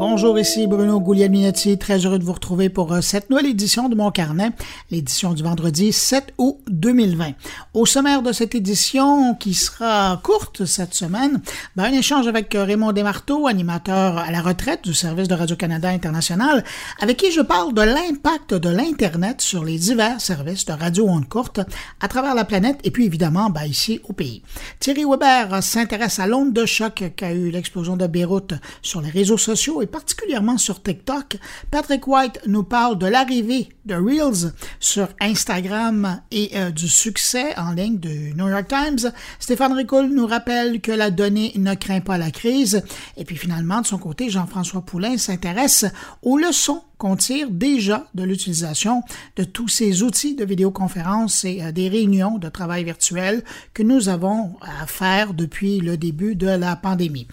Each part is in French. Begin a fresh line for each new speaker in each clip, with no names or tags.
Bonjour, ici Bruno Guglielminetti, très heureux de vous retrouver pour euh, cette nouvelle édition de mon carnet, l'édition du vendredi 7 août 2020. Au sommaire de cette édition, qui sera courte cette semaine, ben, un échange avec euh, Raymond Desmarteaux, animateur à la retraite du service de Radio-Canada International, avec qui je parle de l'impact de l'Internet sur les divers services de radio ondes courtes à travers la planète et puis évidemment ben, ici au pays. Thierry Weber s'intéresse à l'onde de choc qu'a eu l'explosion de Beyrouth sur les réseaux sociaux particulièrement sur TikTok, Patrick White nous parle de l'arrivée de Reels sur Instagram et euh, du succès en ligne du New York Times. Stéphane Ricoul nous rappelle que la donnée ne craint pas la crise. Et puis finalement, de son côté, Jean-François Poulain s'intéresse aux leçons qu'on tire déjà de l'utilisation de tous ces outils de vidéoconférence et euh, des réunions de travail virtuel que nous avons à faire depuis le début de la pandémie.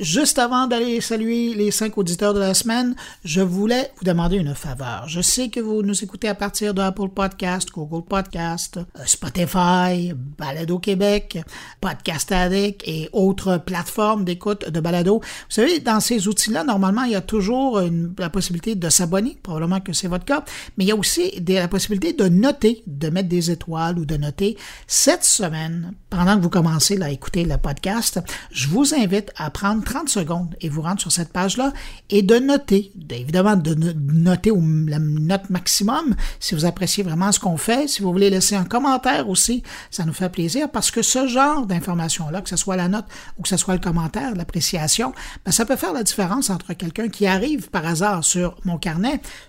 Juste avant d'aller saluer les cinq auditeurs de la semaine, je voulais vous demander une faveur. Je sais que vous nous écoutez à partir de Apple Podcast, Google Podcast, euh, Spotify, Balado Québec, Podcast Addict et autres plateformes d'écoute de balado. Vous savez, dans ces outils-là, normalement, il y a toujours la possibilité de s'abonner. Probablement que c'est votre cas. Mais il y a aussi la possibilité de noter, de mettre des étoiles ou de noter. Cette semaine, pendant que vous commencez à écouter le podcast, je vous invite à prendre 30 secondes et vous rendre sur cette page-là et de noter, évidemment de noter la note maximum si vous appréciez vraiment ce qu'on fait. Si vous voulez laisser un commentaire aussi, ça nous fait plaisir parce que ce genre d'information-là, que ce soit la note ou que ce soit le commentaire, l'appréciation, ben, ça peut faire la différence entre quelqu'un qui arrive par hasard sur mon carnet,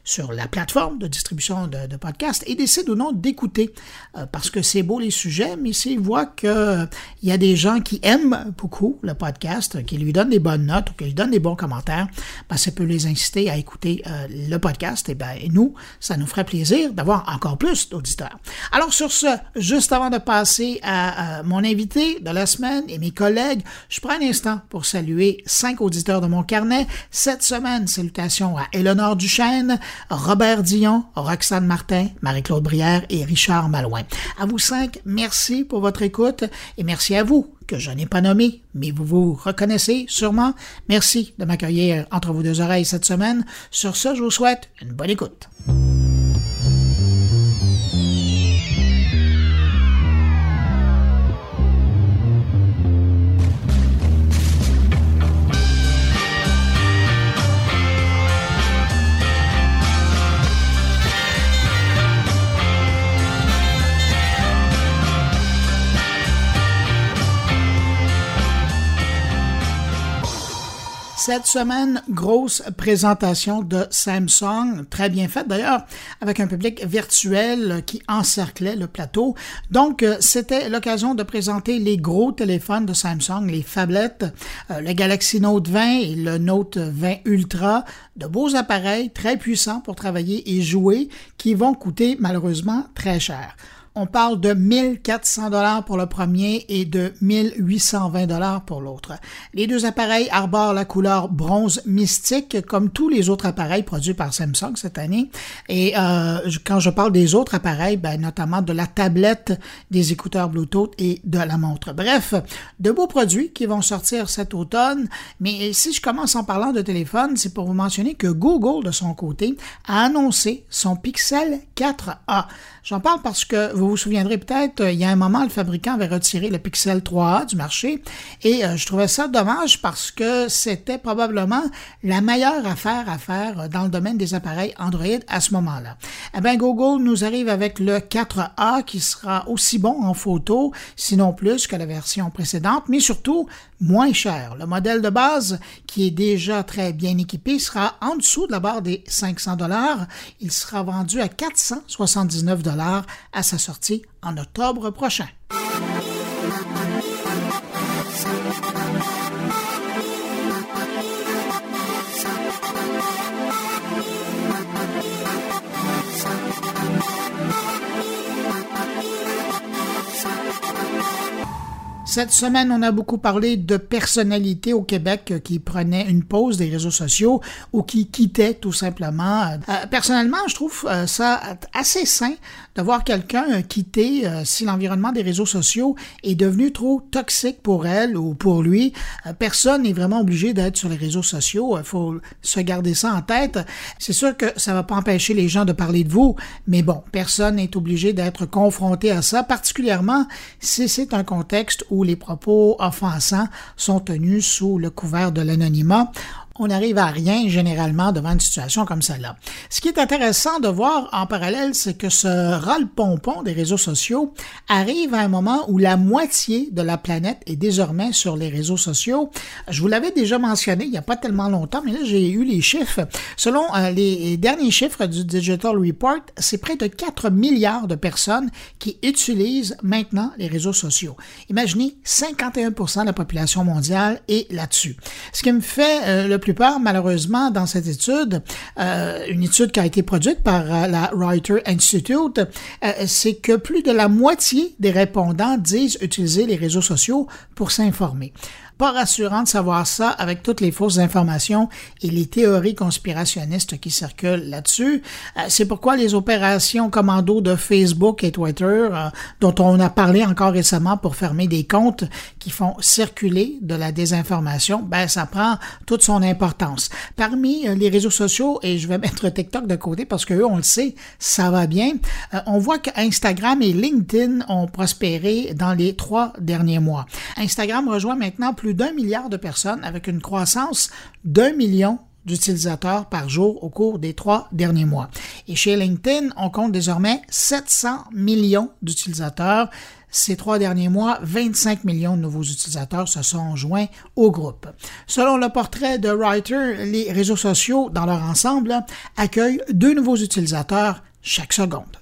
sur la plateforme de distribution de, podcasts et décide ou non d'écouter euh, parce que c'est beau les sujets, mais s'il voit qu'il y a des gens qui aiment beaucoup le podcast, qui lui donnent des bonnes notes ou qui lui donnent des bons commentaires, ben, ça peut les inciter à écouter euh, le podcast. Et, ben, nous, ça nous ferait plaisir d'avoir encore plus d'auditeurs. Alors sur ce, juste avant de passer à, mon invité de la semaine et mes collègues, je prends un instant pour saluer cinq auditeurs de mon carnet. Cette semaine, salutations à Eleonore Robert Dion, Roxane Martin, Marie-Claude Brière et Richard Malouin. À vous cinq, merci pour votre écoute et merci à vous que je n'ai pas nommé, mais vous vous reconnaissez sûrement. Merci de m'accueillir entre vos deux oreilles cette semaine. Sur ce, je vous souhaite une bonne écoute. Cette semaine, grosse présentation de Samsung, très bien faite d'ailleurs, avec un public virtuel qui encerclait le plateau. Donc, euh, c'était l'occasion de présenter les gros téléphones de Samsung, les phablettes, euh, le Galaxy Note 20 et le Note 20 Ultra, de beaux appareils très puissants pour travailler et jouer qui vont coûter malheureusement très cher. On parle de 1400 dollars pour le premier et de 1820 dollars pour l'autre. Les deux appareils arborent la couleur bronze mystique comme tous les autres appareils produits par Samsung cette année. Et euh, quand je parle des autres appareils, ben, notamment de la tablette, des écouteurs Bluetooth et de la montre. Bref, de beaux produits qui vont sortir cet automne. Mais si je commence en parlant de téléphone, c'est pour vous mentionner que Google, de son côté, a annoncé son Pixel 4a. J'en parle parce que vous vous souviendrez peut-être, il y a un moment, le fabricant avait retiré le Pixel 3A du marché et euh, je trouvais ça dommage parce que c'était probablement la meilleure affaire à faire dans le domaine des appareils Android à ce moment-là. Eh bien, Google nous arrive avec le 4A qui sera aussi bon en photo, sinon plus que la version précédente, mais surtout moins cher. Le modèle de base, qui est déjà très bien équipé, sera en dessous de la barre des 500 dollars. Il sera vendu à 479 dollars à sa sortie en octobre prochain. Cette semaine, on a beaucoup parlé de personnalités au Québec qui prenaient une pause des réseaux sociaux ou qui quittaient tout simplement. Euh, personnellement, je trouve euh, ça assez sain de voir quelqu'un quitter euh, si l'environnement des réseaux sociaux est devenu trop toxique pour elle ou pour lui. personne n'est vraiment obligé d'être sur les réseaux sociaux. Il faut se garder ça en tête. C'est sûr que ça va pas empêcher les gens de parler de vous, mais bon, personne n'est obligé d'être confronté à ça, particulièrement si c'est un contexte où les propos offensants sont tenus sous le couvert de l'anonymat on n'arrive à rien généralement devant une situation comme celle-là. Ce qui est intéressant de voir en parallèle, c'est que ce râle-pompon des réseaux sociaux arrive à un moment où la moitié de la planète est désormais sur les réseaux sociaux. Je vous l'avais déjà mentionné il n'y a pas tellement longtemps, mais là j'ai eu les chiffres. Selon euh, les derniers chiffres du Digital Report, c'est près de 4 milliards de personnes qui utilisent maintenant les réseaux sociaux. Imaginez, 51% de la population mondiale est là-dessus. Ce qui me fait euh, le plus malheureusement, dans cette étude, euh, une étude qui a été produite par euh, la Reuters Institute, euh, c'est que plus de la moitié des répondants disent utiliser les réseaux sociaux pour s'informer pas rassurant de savoir ça avec toutes les fausses informations et les théories conspirationnistes qui circulent là-dessus. Euh, c'est pourquoi les opérations commando de Facebook et Twitter, euh, dont on a parlé encore récemment pour fermer des comptes qui font circuler de la désinformation, ben ça prend toute son importance. Parmi euh, les réseaux sociaux, et je vais mettre TikTok de côté parce que eux, on le sait, ça va bien. on voit que Instagram et LinkedIn ont prospéré dans les trois derniers mois. Instagram rejoint maintenant plus d'un milliard de personnes avec une croissance d'un million d'utilisateurs par jour au cours des trois derniers mois. Et chez LinkedIn, on compte désormais 700 millions d'utilisateurs. Ces trois derniers mois, 25 millions de nouveaux utilisateurs se sont joints au groupe. Selon le portrait de Reuters, les réseaux sociaux, dans leur ensemble, accueillent deux nouveaux utilisateurs chaque seconde.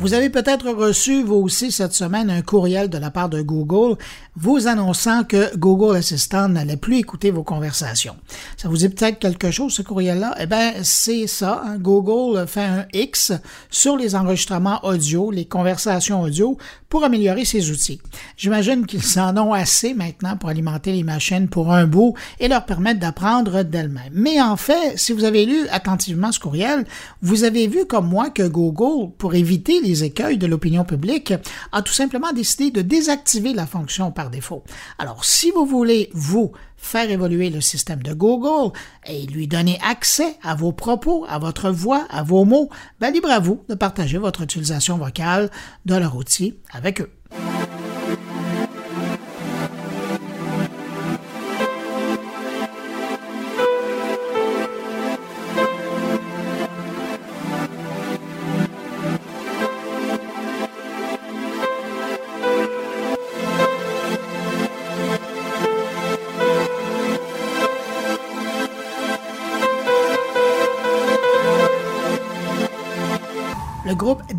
Vous avez peut-être reçu, vous aussi, cette semaine, un courriel de la part de Google vous annonçant que Google Assistant n'allait plus écouter vos conversations. Ça vous dit peut-être quelque chose, ce courriel-là? Eh bien, c'est ça. Hein. Google fait un X sur les enregistrements audio, les conversations audio, pour améliorer ses outils. J'imagine qu'ils en ont assez maintenant pour alimenter les machines pour un bout et leur permettre d'apprendre d'elles-mêmes. Mais en fait, si vous avez lu attentivement ce courriel, vous avez vu comme moi que Google, pour éviter les écueils de l'opinion publique, a tout simplement décidé de désactiver la fonction par défaut. Alors, si vous voulez, vous, faire évoluer le système de Google et lui donner accès à vos propos, à votre voix, à vos mots, ben libre à vous de partager votre utilisation vocale de leur outil avec eux.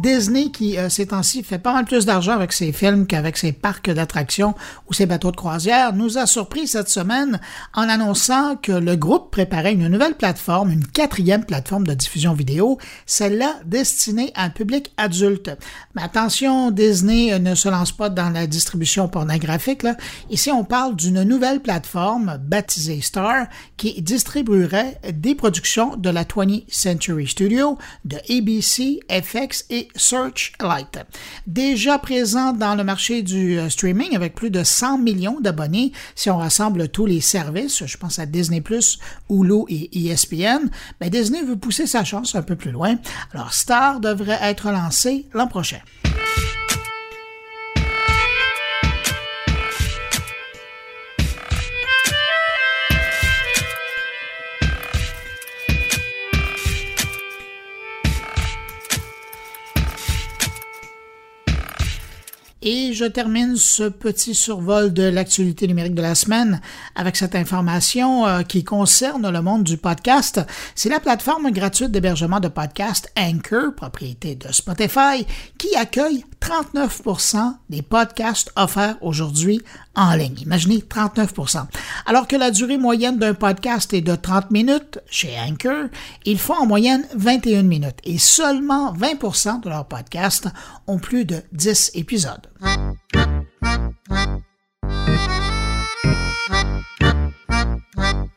Disney qui, euh, ces temps-ci, fait pas mal plus d'argent avec ses films qu'avec ses parcs d'attractions ou ses bateaux de croisière, nous a surpris cette semaine en annonçant que le groupe préparait une nouvelle plateforme, une quatrième plateforme de diffusion vidéo, celle-là destinée à un public adulte. Mais attention, Disney ne se lance pas dans la distribution pornographique. Ici, on parle d'une nouvelle plateforme baptisée Star qui distribuerait des productions de la 20th Century Studio, de ABC, FX, et Searchlight. Déjà présent dans le marché du euh, streaming avec plus de 100 millions d'abonnés si on rassemble tous les services, je pense à Disney+, Hulu et ESPN, mais Disney veut pousser sa chance un peu plus loin. Alors Star devrait être lancé l'an prochain. E Et je termine ce petit survol de l'actualité numérique de la semaine avec cette information euh, qui concerne le monde du podcast. C'est la plateforme gratuite d'hébergement de podcasts Anchor, propriété de Spotify, qui accueille 39% des podcasts offerts aujourd'hui en ligne. Imaginez 39% Alors que la durée moyenne d'un podcast est de 30 minutes chez Anchor, ils font en moyenne 21 minutes et seulement 20% de leurs podcasts ont plus de 10 épisodes. What?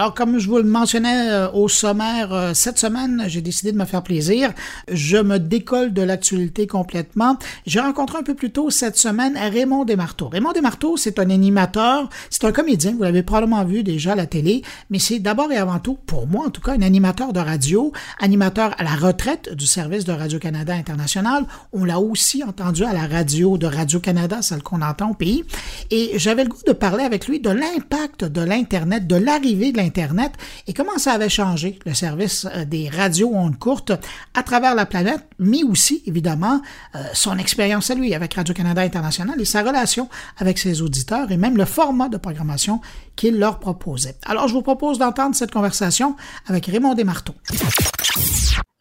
Alors, comme je vous le mentionnais euh, au sommaire, euh, cette semaine, j'ai décidé de me faire plaisir. Je me décolle de l'actualité complètement. J'ai rencontré un peu plus tôt cette semaine Raymond Desmarteaux. Raymond Desmarteaux, c'est un animateur, c'est un comédien, vous l'avez probablement vu déjà à la télé, mais c'est d'abord et avant tout, pour moi en tout cas, un animateur de radio, animateur à la retraite du service de Radio-Canada International. On l'a aussi entendu à la radio de Radio-Canada, celle qu'on entend au pays. Et j'avais le goût de parler avec lui de l'impact de l'Internet, de l'arrivée de l'Internet Internet et comment ça avait changé le service euh, des radios ondes courtes à travers la planète, mais aussi, évidemment, euh, son expérience à lui avec Radio-Canada International et sa relation avec ses auditeurs et même le format de programmation qu'il leur proposait. Alors, je vous propose d'entendre cette conversation avec Raymond Desmarteaux.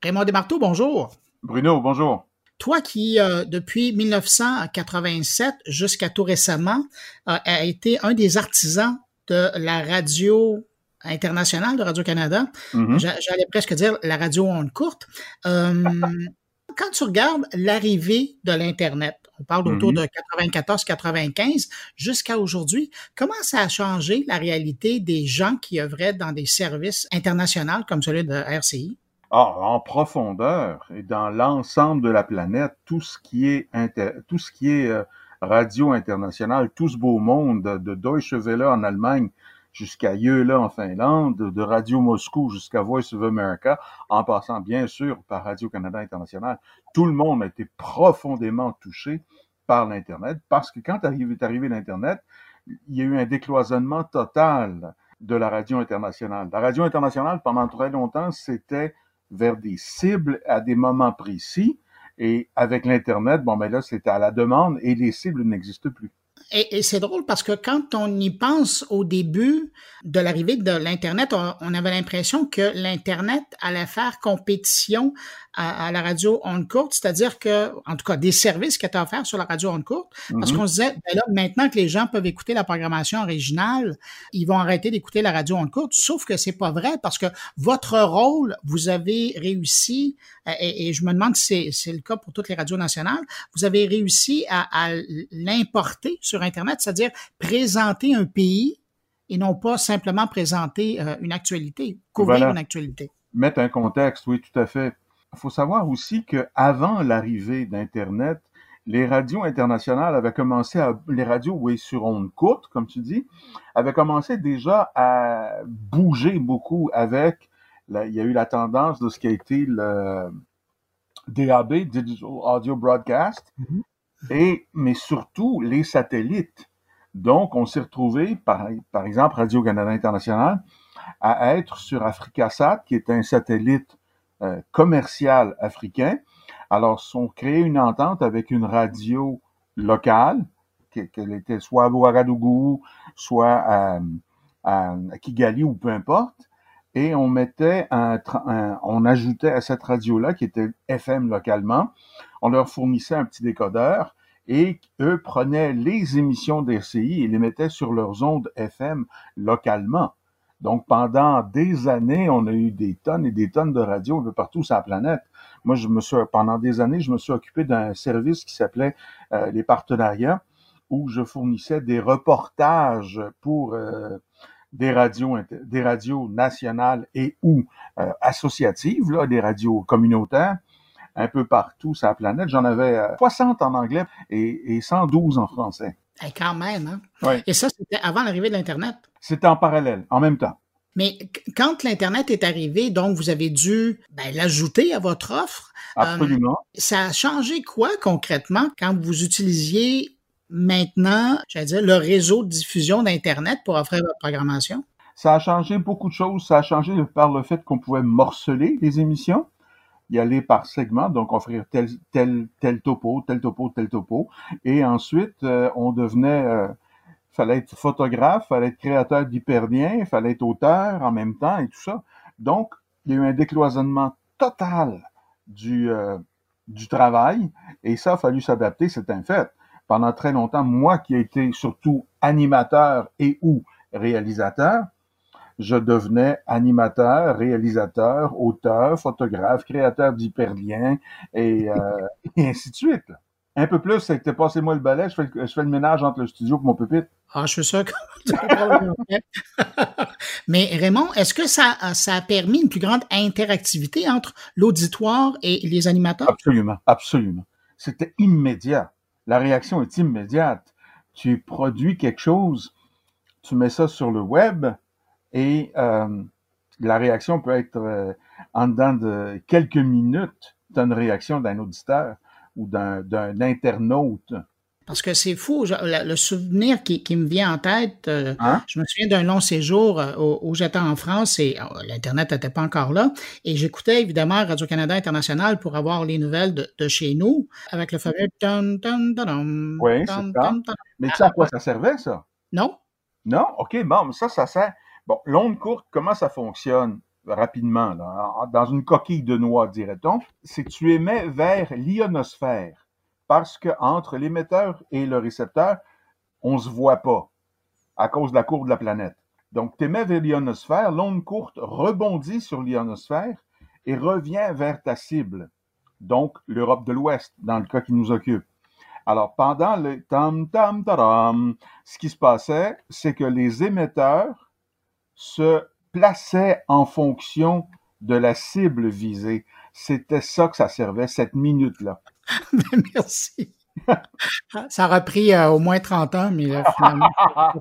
Raymond Desmarteaux, bonjour.
Bruno, bonjour.
Toi qui, euh, depuis 1987 jusqu'à tout récemment, a été un des artisans de la radio internationale de Radio-Canada. Mm-hmm. J'allais presque dire la radio onde courte. Euh, quand tu regardes l'arrivée de l'Internet, on parle autour mm-hmm. de 94-95 jusqu'à aujourd'hui, comment ça a changé la réalité des gens qui œuvraient dans des services internationaux comme celui de RCI?
Ah, en profondeur et dans l'ensemble de la planète, tout ce qui est, tout ce qui est euh, radio internationale, tout ce beau monde de Deutsche Welle en Allemagne jusqu'à Yeula en Finlande, de Radio Moscou jusqu'à Voice of America, en passant bien sûr par Radio-Canada International. Tout le monde a été profondément touché par l'Internet parce que quand est arrivé l'Internet, il y a eu un décloisonnement total de la radio internationale. La radio internationale, pendant très longtemps, c'était vers des cibles à des moments précis. Et avec l'Internet, bon, ben là, c'était à la demande et les cibles n'existent plus.
Et, c'est drôle parce que quand on y pense au début de l'arrivée de l'Internet, on, avait l'impression que l'Internet allait faire compétition à, la radio on courte, c'est-à-dire que, en tout cas, des services qui étaient offerts sur la radio on courte, parce mm-hmm. qu'on se disait, ben là, maintenant que les gens peuvent écouter la programmation originale, ils vont arrêter d'écouter la radio on courte, sauf que c'est pas vrai parce que votre rôle, vous avez réussi, euh, et, je me demande si c'est le cas pour toutes les radios nationales, vous avez réussi à, à l'importer sur Internet, c'est-à-dire présenter un pays et non pas simplement présenter euh, une actualité, couvrir une actualité.
Mettre un contexte, oui, tout à fait. Il faut savoir aussi qu'avant l'arrivée d'Internet, les radios internationales avaient commencé à, les radios, oui, sur ondes courtes, comme tu dis, avaient commencé déjà à bouger beaucoup avec, il y a eu la tendance de ce qui a été le DAB, Digital Audio Broadcast, mm-hmm. Et, mais surtout les satellites. Donc, on s'est retrouvé, par, exemple, Radio-Canada International, à être sur AfricaSat, qui est un satellite euh, commercial africain. Alors, on crée une entente avec une radio locale, qu'elle était soit à Ouagadougou, soit à, à, Kigali ou peu importe, et on mettait un, ajoutait à cette radio-là, qui était FM localement, on leur fournissait un petit décodeur et eux prenaient les émissions d'RCI et les mettaient sur leurs ondes FM localement. Donc, pendant des années, on a eu des tonnes et des tonnes de radios un peu partout sur la planète. Moi, je me suis, pendant des années, je me suis occupé d'un service qui s'appelait euh, les partenariats, où je fournissais des reportages pour euh, des radios, des radios nationales et ou euh, associatives, là, des radios communautaires, un peu partout sur la planète. J'en avais 60 en anglais et, et 112 en français.
Et quand même, hein? Et ça, c'était avant l'arrivée de l'Internet?
C'était en parallèle, en même temps.
Mais quand l'Internet est arrivé, donc vous avez dû ben, l'ajouter à votre offre.
Euh, Absolument.
ça a changé quoi concrètement quand vous utilisiez maintenant, j'allais dire, le réseau de diffusion d'Internet pour offrir votre programmation?
Ça a changé beaucoup de choses. Ça a changé par le fait qu'on pouvait morceler les émissions, y aller par segment, donc offrir tel, tel, topo, tel topo, tel topo. Et ensuite, euh, on devenait, euh, fallait être photographe, fallait être créateur d'hyperliens, fallait être auteur en même temps et tout ça. Donc, il y a eu un décloisonnement total du, euh, du travail et ça a fallu s'adapter, c'est un fait. Pendant très longtemps, moi qui ai été surtout animateur et ou réalisateur, je devenais animateur, réalisateur, auteur, photographe, créateur d'hyperliens et, euh, et ainsi de suite. Un peu plus, c'était passez-moi le balai, je fais le, je fais le ménage entre le studio et mon pupitre.
Ah, je suis sûr que Mais Raymond, est-ce que ça, ça a permis une plus grande interactivité entre l'auditoire et les animateurs?
Absolument, absolument. C'était immédiat. La réaction est immédiate. Tu produis quelque chose, tu mets ça sur le web, et euh, la réaction peut être euh, en dedans de quelques minutes, tu une réaction d'un auditeur ou d'un internaute.
Parce que c'est fou, le souvenir qui, qui, me vient en tête, euh, hein? je me souviens d'un long séjour où, j'étais en France et oh, l'Internet n'était pas encore là. Et j'écoutais évidemment Radio-Canada International pour avoir les nouvelles de, de chez nous avec le fameux...
oui, c'est ça. Mais tu sais à quoi ça servait, ça?
Non.
Non? OK, bon, ça, ça sert... Bon, l'onde courte, comment ça fonctionne rapidement, dans une coquille de noix, dirait-on? C'est que tu émets vers l'ionosphère parce que entre l'émetteur et le récepteur, on ne se voit pas à cause de la courbe de la planète. Donc, tu émets vers l'ionosphère, l'onde courte rebondit sur l'ionosphère et revient vers ta cible, donc l'Europe de l'Ouest, dans le cas qui nous occupe. Alors, pendant le tam tam taram, ce qui se passait, c'est que les émetteurs se plaçait en fonction de la cible visée. C'était ça que ça servait, cette minute-là.
Merci. ça a repris euh, au moins 30 ans, mais là, finalement,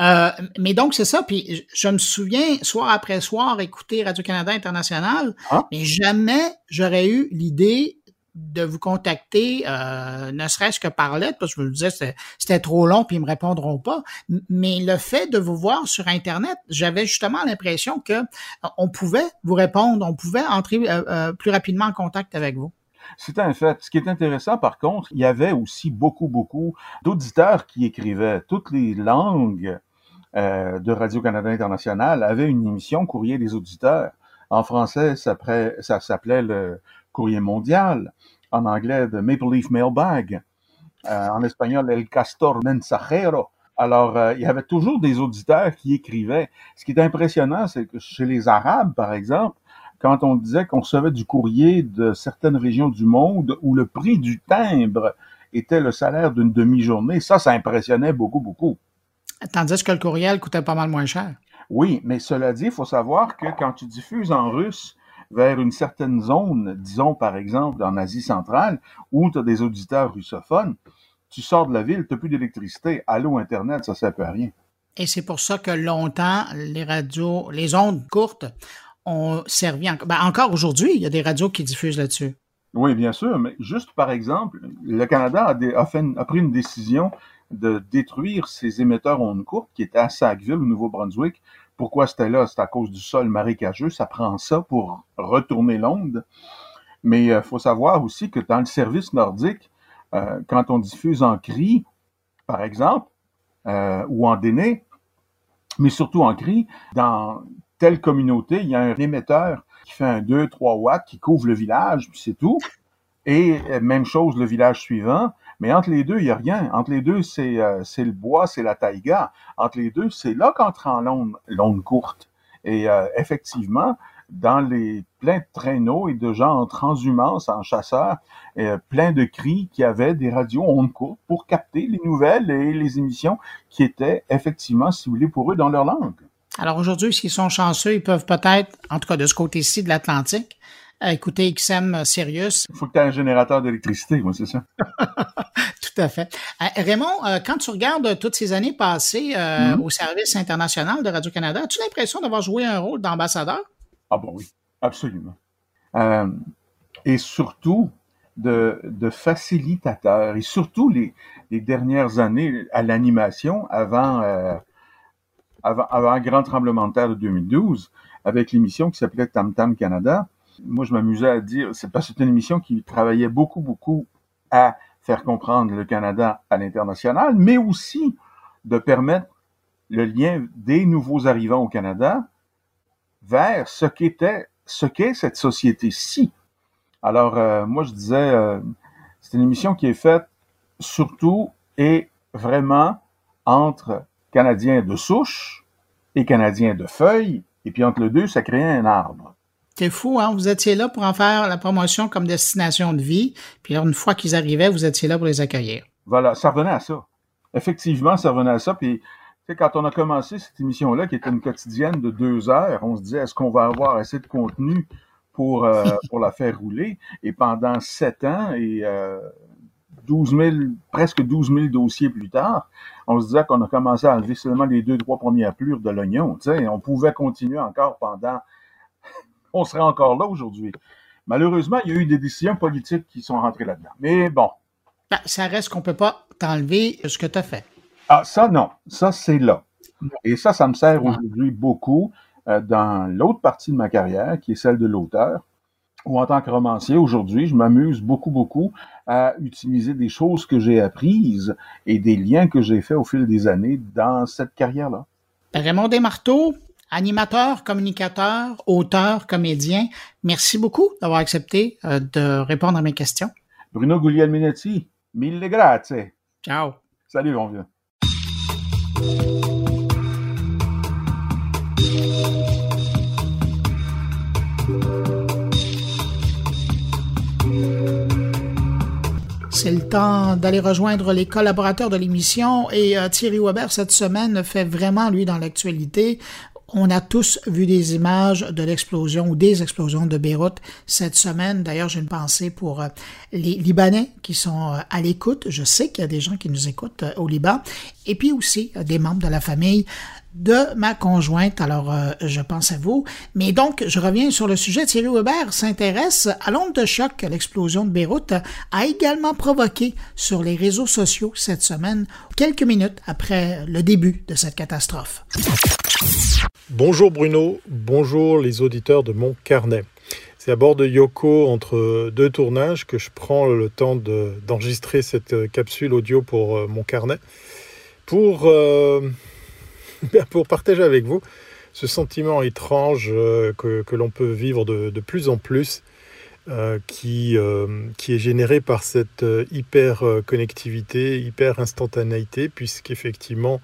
euh, mais donc, c'est ça. Puis, je me souviens, soir après soir, écouter Radio-Canada International, ah. mais jamais j'aurais eu l'idée de vous contacter, euh, ne serait-ce que par lettre, parce que je me disais c'était trop long puis ils me répondront pas. Mais le fait de vous voir sur Internet, j'avais justement l'impression que euh, on pouvait vous répondre, on pouvait entrer euh, plus rapidement en contact avec vous.
C'est un fait. Ce qui est intéressant, par contre, il y avait aussi beaucoup, beaucoup d'auditeurs qui écrivaient. Toutes les langues de Radio-Canada International avaient une émission Courrier des auditeurs. En français, ça, ça s'appelait le Courrier mondial en anglais The Maple Leaf Mailbag, euh, en espagnol El Castor Mensajero. Alors, euh, il y avait toujours des auditeurs qui écrivaient. Ce qui est impressionnant, c'est que chez les Arabes, par exemple, quand on disait qu'on recevait du courrier de certaines régions du monde où le prix du timbre était le salaire d'une demi-journée, ça, ça impressionnait beaucoup, beaucoup.
Tandis que le courriel coûtait pas mal moins cher.
Oui, mais cela dit, il faut savoir que quand tu diffuses en russe vers une certaine zone, disons par exemple en Asie centrale, où tu as des auditeurs russophones, tu sors de la ville, tu n'as plus d'électricité. Allô, Internet, ça ne sert à rien.
Et c'est pour ça que longtemps, les radios, les ondes courtes ont servi. Ben, encore aujourd'hui, il y a des radios qui diffusent là-dessus.
Oui, bien sûr, mais juste par exemple, le Canada a, a pris une décision de détruire ses émetteurs ondes courtes qui étaient à Sackville, au Nouveau-Brunswick, pourquoi c'était là? C'est à cause du sol marécageux. Ça prend ça pour retourner l'onde. Mais il euh, faut savoir aussi que dans le service nordique, euh, quand on diffuse en cri, par exemple, euh, ou en déné, mais surtout en cri, dans telle communauté, il y a un émetteur qui fait un 2-3 watts qui couvre le village, puis c'est tout. Et même chose le village suivant. Mais entre les deux, il n'y a rien. Entre les deux, euh, c'est le bois, c'est la taïga. Entre les deux, c'est là qu'entre en l'onde courte. Et euh, effectivement, dans les plein de traîneaux et de gens en transhumance, en chasseurs, euh, plein de cris qui avaient des radios ondes courtes pour capter les nouvelles et les émissions qui étaient effectivement ciblées pour eux dans leur langue.
Alors aujourd'hui, s'ils sont chanceux, ils peuvent peut-être, en tout cas de ce côté-ci de l'Atlantique, écouter XM Sirius.
Il faut que tu aies un générateur d'électricité, moi, c'est ça.
Tout à fait. Euh, Raymond, euh, quand tu regardes toutes ces années passées euh, mm-hmm. au service international de Radio-Canada, as-tu l'impression d'avoir joué un rôle d'ambassadeur?
Ah bon, oui, absolument. et surtout de, facilitateur, et surtout les, les dernières années à l'animation, avant avant, avant un grand tremblement de terre de 2012, avec l'émission qui s'appelait Tam Tam Canada. Moi, je m'amusais à dire, c'est parce que c'était une émission qui travaillait beaucoup, beaucoup à faire comprendre le Canada à l'international, mais aussi de permettre le lien des nouveaux arrivants au Canada vers ce qu'était, ce qu'est cette société-ci. Alors, euh, moi, je disais, euh, c'est une émission qui est faite surtout et vraiment entre Canadiens de souche et Canadiens de feuilles, et puis entre les deux, ça crée un arbre.
C'est fou, hein? Vous étiez là pour en faire la promotion comme destination de vie, puis une fois qu'ils arrivaient, vous étiez là pour les accueillir.
Voilà, ça revenait à ça. Effectivement, ça revenait à ça, puis quand on a commencé cette émission-là, qui était une quotidienne de deux heures, on se disait, est-ce qu'on va avoir assez de contenu pour, euh, pour la faire rouler? Et pendant sept ans et euh, 12 000, presque 12 000 dossiers plus tard, on se disait qu'on a commencé à enlever seulement les deux, trois premières plures de l'oignon. On pouvait continuer encore pendant... on serait encore là aujourd'hui. Malheureusement, il y a eu des décisions politiques qui sont rentrées là-dedans. Mais bon.
Ben, ça reste qu'on ne peut pas t'enlever ce que tu as fait.
Ah, ça, non. Ça, c'est là. Et ça, ça me sert aujourd'hui beaucoup euh, dans l'autre partie de ma carrière, qui est celle de l'auteur ou en tant que romancier aujourd'hui, je m'amuse beaucoup, beaucoup à utiliser des choses que j'ai apprises et des liens que j'ai faits au fil des années dans cette carrière-là.
Raymond Desmarteaux, animateur, communicateur, auteur, comédien, merci beaucoup d'avoir accepté euh, de répondre à mes questions.
Bruno Guglielminetti, mille grazie.
Ciao.
Salut, mon vieux.
C'est le temps d'aller rejoindre les collaborateurs de l'émission et euh, Thierry Weber cette semaine fait vraiment lui dans l'actualité. On a tous vu des images de l'explosion ou des explosions de Beyrouth cette semaine. D'ailleurs, j'ai une pensée pour euh, les Libanais qui sont euh, à l'écoute. Je sais qu'il y a des gens qui nous écoutent au Liban. Et puis aussi des membres de la famille de ma conjointe. Alors, euh, je pense à vous. Mais donc, je reviens sur le sujet. Thierry Weber s'intéresse à l'onde de choc que l'explosion de Beyrouth a également provoqué sur les réseaux sociaux cette semaine, quelques minutes après le début de cette catastrophe.
Bonjour Bruno, bonjour les auditeurs de mon carnet. C'est à bord de Yoko, entre deux tournages, que je prends le temps d'enregistrer cette capsule audio pour euh, mon carnet. Pour... Euh, pour partager avec vous ce sentiment étrange euh, que, l'on peut vivre de, plus en plus, euh, qui, euh, qui est généré par cette hyper connectivité, hyper instantanéité, puisqu'effectivement,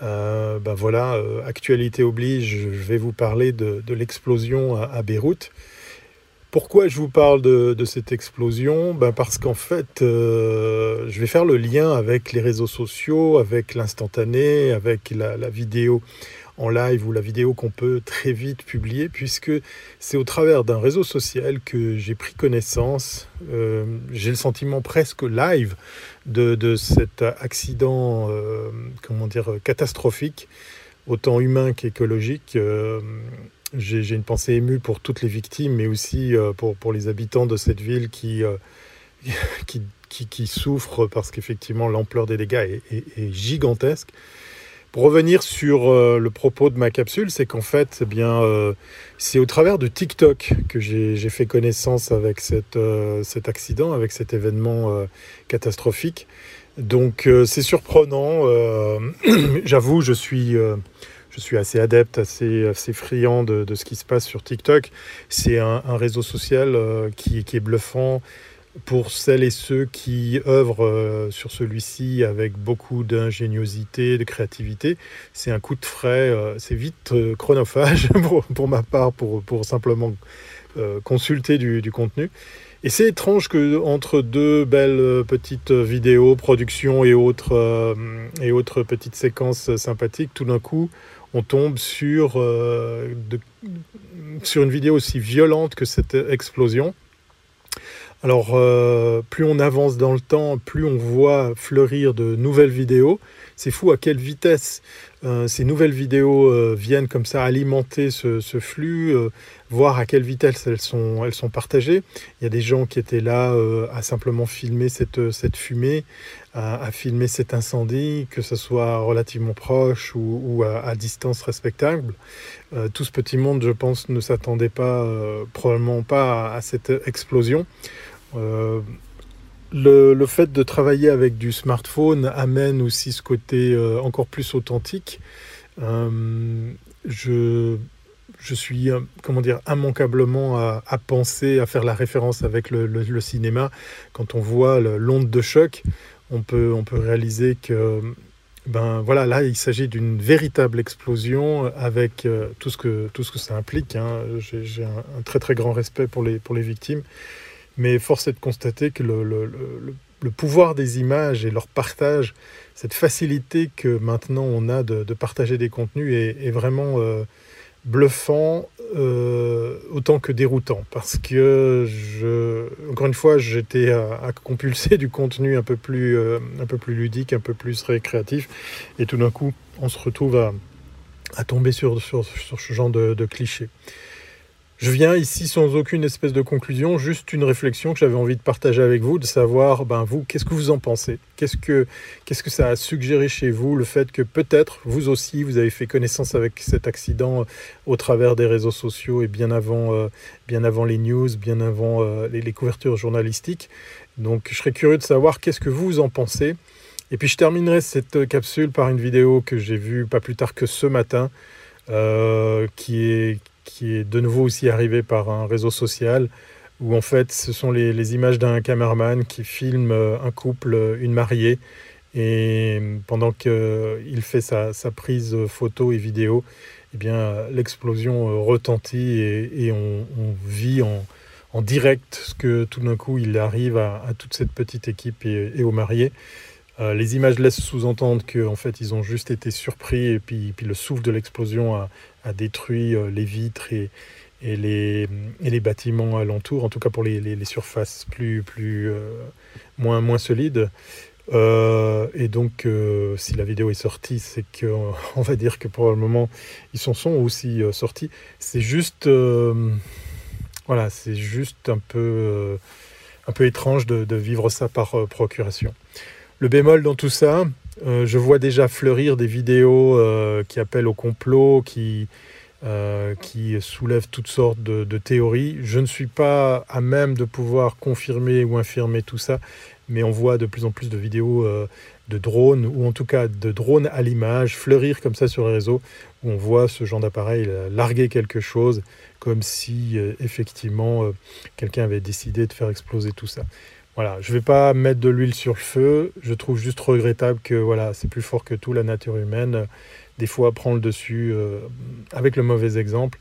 ben voilà, actualité oblige, je vais vous parler de, l'explosion à, Beyrouth. Pourquoi je vous parle de, cette explosion? Ben Parce qu'en fait, je vais faire le lien avec les réseaux sociaux, avec l'instantané, avec la, vidéo en live ou la vidéo qu'on peut très vite publier, puisque c'est au travers d'un réseau social que j'ai pris connaissance, euh, j'ai le sentiment presque live de, cet accident, euh, comment dire, catastrophique, autant humain qu'écologique. Euh, j'ai une pensée émue pour toutes les victimes, mais aussi pour, pour les habitants de cette ville qui, qui qui, souffrent parce qu'effectivement l'ampleur des dégâts est, gigantesque. Pour revenir sur euh, le propos de ma capsule, c'est qu'en fait, eh bien, euh, c'est au travers de TikTok que j'ai fait connaissance avec cette, euh, cet accident, avec cet événement catastrophique. Donc c'est surprenant. J'avoue, je suis je suis assez adepte, assez, friand de, ce qui se passe sur TikTok. C'est un, réseau social qui, qui, est bluffant, pour celles et ceux qui œuvrent euh, sur celui-ci avec beaucoup d'ingéniosité, de créativité, c'est un coup de frais, euh, c'est vite euh, chronophage pour, ma part, pour, pour simplement consulter du, contenu. Et c'est étrange que entre deux belles petites vidéos, productions et autres, et autres petites séquences sympathiques, tout d'un coup, on tombe sur, sur une vidéo aussi violente que cette explosion alors, euh, plus on avance dans le temps, plus on voit fleurir de nouvelles vidéos. c'est fou à quelle vitesse euh, ces nouvelles vidéos euh, viennent comme ça alimenter ce, flux, euh, voir à quelle vitesse elles sont, elles sont partagées. Il y a des gens qui étaient là à simplement filmer cette fumée, à, filmer cet incendie, que ce soit relativement proche ou, à, distance respectable. tout ce petit monde, je pense, ne s'attendait pas, probablement pas à, cette explosion. Le, fait de travailler avec du smartphone amène aussi ce côté euh, encore plus authentique. Euh, je, je, suis, euh, comment dire, immanquablement à, penser, à faire la référence avec le, cinéma. Quand on voit l'onde de choc, on peut, on peut réaliser que ben voilà, là, il s'agit d'une véritable explosion avec tout, ce que, tout ce que ça implique. Hein. J'ai un, très très grand respect pour les, pour les victimes. Mais force est de constater que le, pouvoir des images et leur partage, cette facilité que maintenant on a de, partager des contenus est, vraiment euh, bluffant euh, autant que déroutant. Parce que, je, encore une fois, j'étais à, compulser du contenu un peu, plus, euh, un peu plus ludique, un peu plus récréatif. Et tout d'un coup, on se retrouve à, tomber sur, sur, ce genre de, de clichés. Je viens ici sans aucune espèce de conclusion, juste une réflexion que j'avais envie de partager avec vous, de savoir, ben vous, qu'est-ce que vous en pensez? Qu'est-ce que ça a suggéré chez vous le fait que peut-être vous aussi vous avez fait connaissance avec cet accident euh, au travers des réseaux sociaux et bien avant euh, les news, bien avant euh, les, couvertures journalistiques. Donc je serais curieux de savoir qu'est-ce que vous en pensez. Et puis je terminerai cette capsule par une vidéo que j'ai vue pas plus tard que ce matin, qui est qui est de nouveau aussi arrivé par un réseau social, où en fait ce sont les, images d'un cameraman qui filme euh, un couple, euh, une mariée, et pendant qu'il fait sa, prise photo et vidéo, eh bien l'explosion euh, retentit et, on, vit en, direct ce que tout d'un coup il arrive à, toute cette petite équipe et, aux mariés. Les images laissent sous-entendre qu'en fait ils ont juste été surpris et puis, le souffle de l'explosion a, détruit euh, les vitres et, les, bâtiments alentours, en tout cas pour les, surfaces plus, euh, moins, solides. Euh, et donc, si la vidéo est sortie, c'est qu'on on va dire que pour le moment, ils sont aussi sortis. C'est juste, voilà, juste un peu, un peu étrange de vivre ça par procuration. Le bémol dans tout ça, euh, je vois déjà fleurir des vidéos euh, qui appellent au complot, qui, euh, qui soulèvent toutes sortes de, théories. Je ne suis pas à même de pouvoir confirmer ou infirmer tout ça, mais on voit de plus en plus de vidéos de drones, ou en tout cas de drones à l'image, fleurir comme ça sur les réseaux, où on voit ce genre d'appareil larguer quelque chose, comme si effectivement quelqu'un avait décidé de faire exploser tout ça. Voilà, je ne vais pas mettre de l'huile sur le feu. Je trouve juste regrettable que voilà, c'est plus fort que tout la nature humaine. Des fois, prend le dessus euh, avec le mauvais exemple.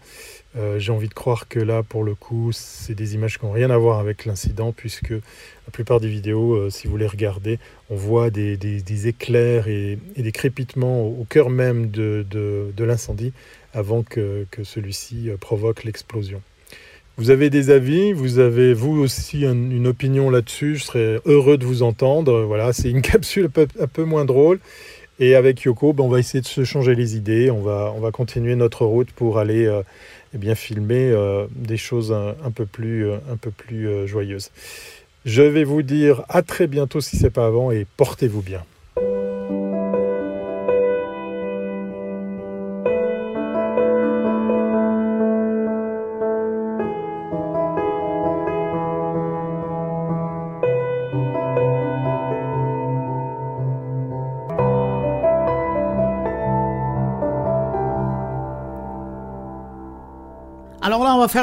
Euh, j'ai envie de croire que là, pour le coup, c'est des images qui n'ont rien à voir avec l'incident, puisque la plupart des vidéos, euh, si vous les regardez, on voit des, éclairs et, des crépitements au, cœur même de, l'incendie avant que celui-ci provoque l'explosion. Vous avez des avis, vous avez vous aussi une opinion là-dessus, je serais heureux de vous entendre. Voilà, c'est une capsule un peu, moins drôle. Et avec Yoko, ben, on va essayer de se changer les idées, on va, on va continuer notre route pour aller euh, eh bien, filmer euh, des choses un, peu plus, un peu plus euh, joyeuses. Je vais vous dire à très bientôt si ce n'est pas avant et portez-vous bien.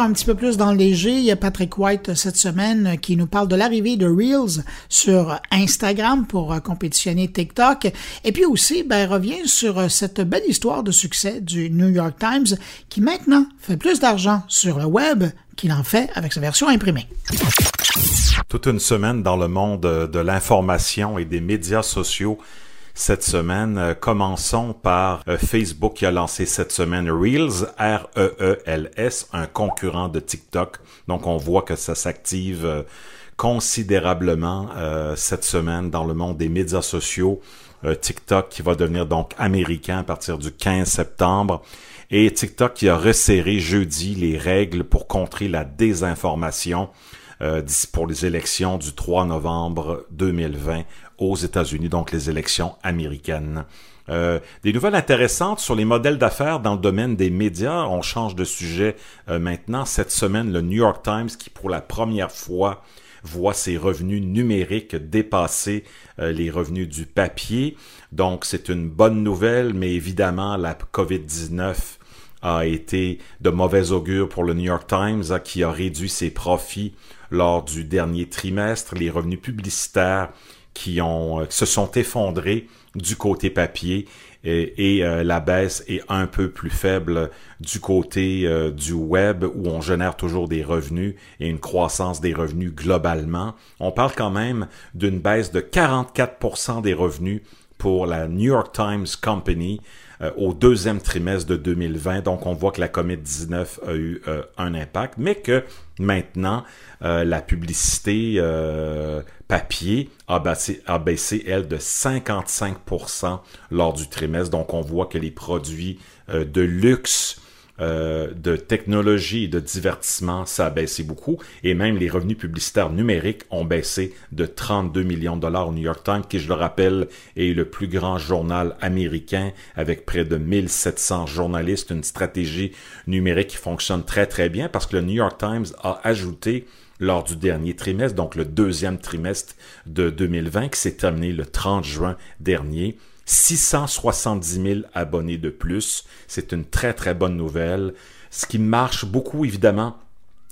Un petit peu plus dans le léger. Il y a Patrick White euh, cette semaine euh, qui nous parle de l'arrivée de Reels sur Instagram pour euh, compétitionner TikTok. Et puis aussi, ben, revient sur cette belle histoire de succès du New York Times qui maintenant fait plus d'argent sur le web qu'il en fait avec sa version imprimée.
Toute une semaine dans le monde de l'information et des médias sociaux cette semaine. commençons par Facebook qui a lancé cette semaine Reels, R-E-E-L-S, un concurrent de TikTok. Donc on voit que ça s'active considérablement cette semaine dans le monde des médias sociaux. TikTok qui va devenir donc américain à partir du 15 septembre et TikTok qui a resserré jeudi les règles pour contrer la désinformation euh, pour les élections du 3 novembre 2020 aux États-Unis, donc les élections américaines. Euh, des nouvelles intéressantes sur les modèles d'affaires dans le domaine des médias. On change de sujet euh, maintenant. Cette semaine, le New York Times qui pour la première fois voit ses revenus numériques dépasser euh, les revenus du papier. Donc c'est une bonne nouvelle, mais évidemment la COVID-19 a été de mauvais augure pour le New York Times, hein, qui a réduit ses profits lors du dernier trimestre. Les revenus publicitaires qui ont, euh, se sont effondrés du côté papier et, euh, la baisse est un peu plus faible du côté euh, du web où on génère toujours des revenus et une croissance des revenus globalement. On parle quand même d'une baisse de 44% des revenus pour la New York Times Company euh, au deuxième trimestre de 2020. Donc, on voit que la COVID-19 a eu euh, un impact, mais que maintenant, euh, la publicité papier a baissé, a baissé, elle, de 55% lors du trimestre. Donc, on voit que les produits de luxe euh, de technologie et de divertissement, ça a baissé beaucoup. Et même les revenus publicitaires numériques ont baissé de 32 millions de dollars au New York Times, qui, je le rappelle, est le plus grand journal américain avec près de 1700 journalistes, une stratégie numérique qui fonctionne très très bien parce que le New York Times a ajouté lors du dernier trimestre, donc le deuxième trimestre de 2020 qui s'est terminé le 30 juin dernier, 670 000 abonnés de plus. C'est une très très bonne nouvelle. Ce qui marche beaucoup évidemment,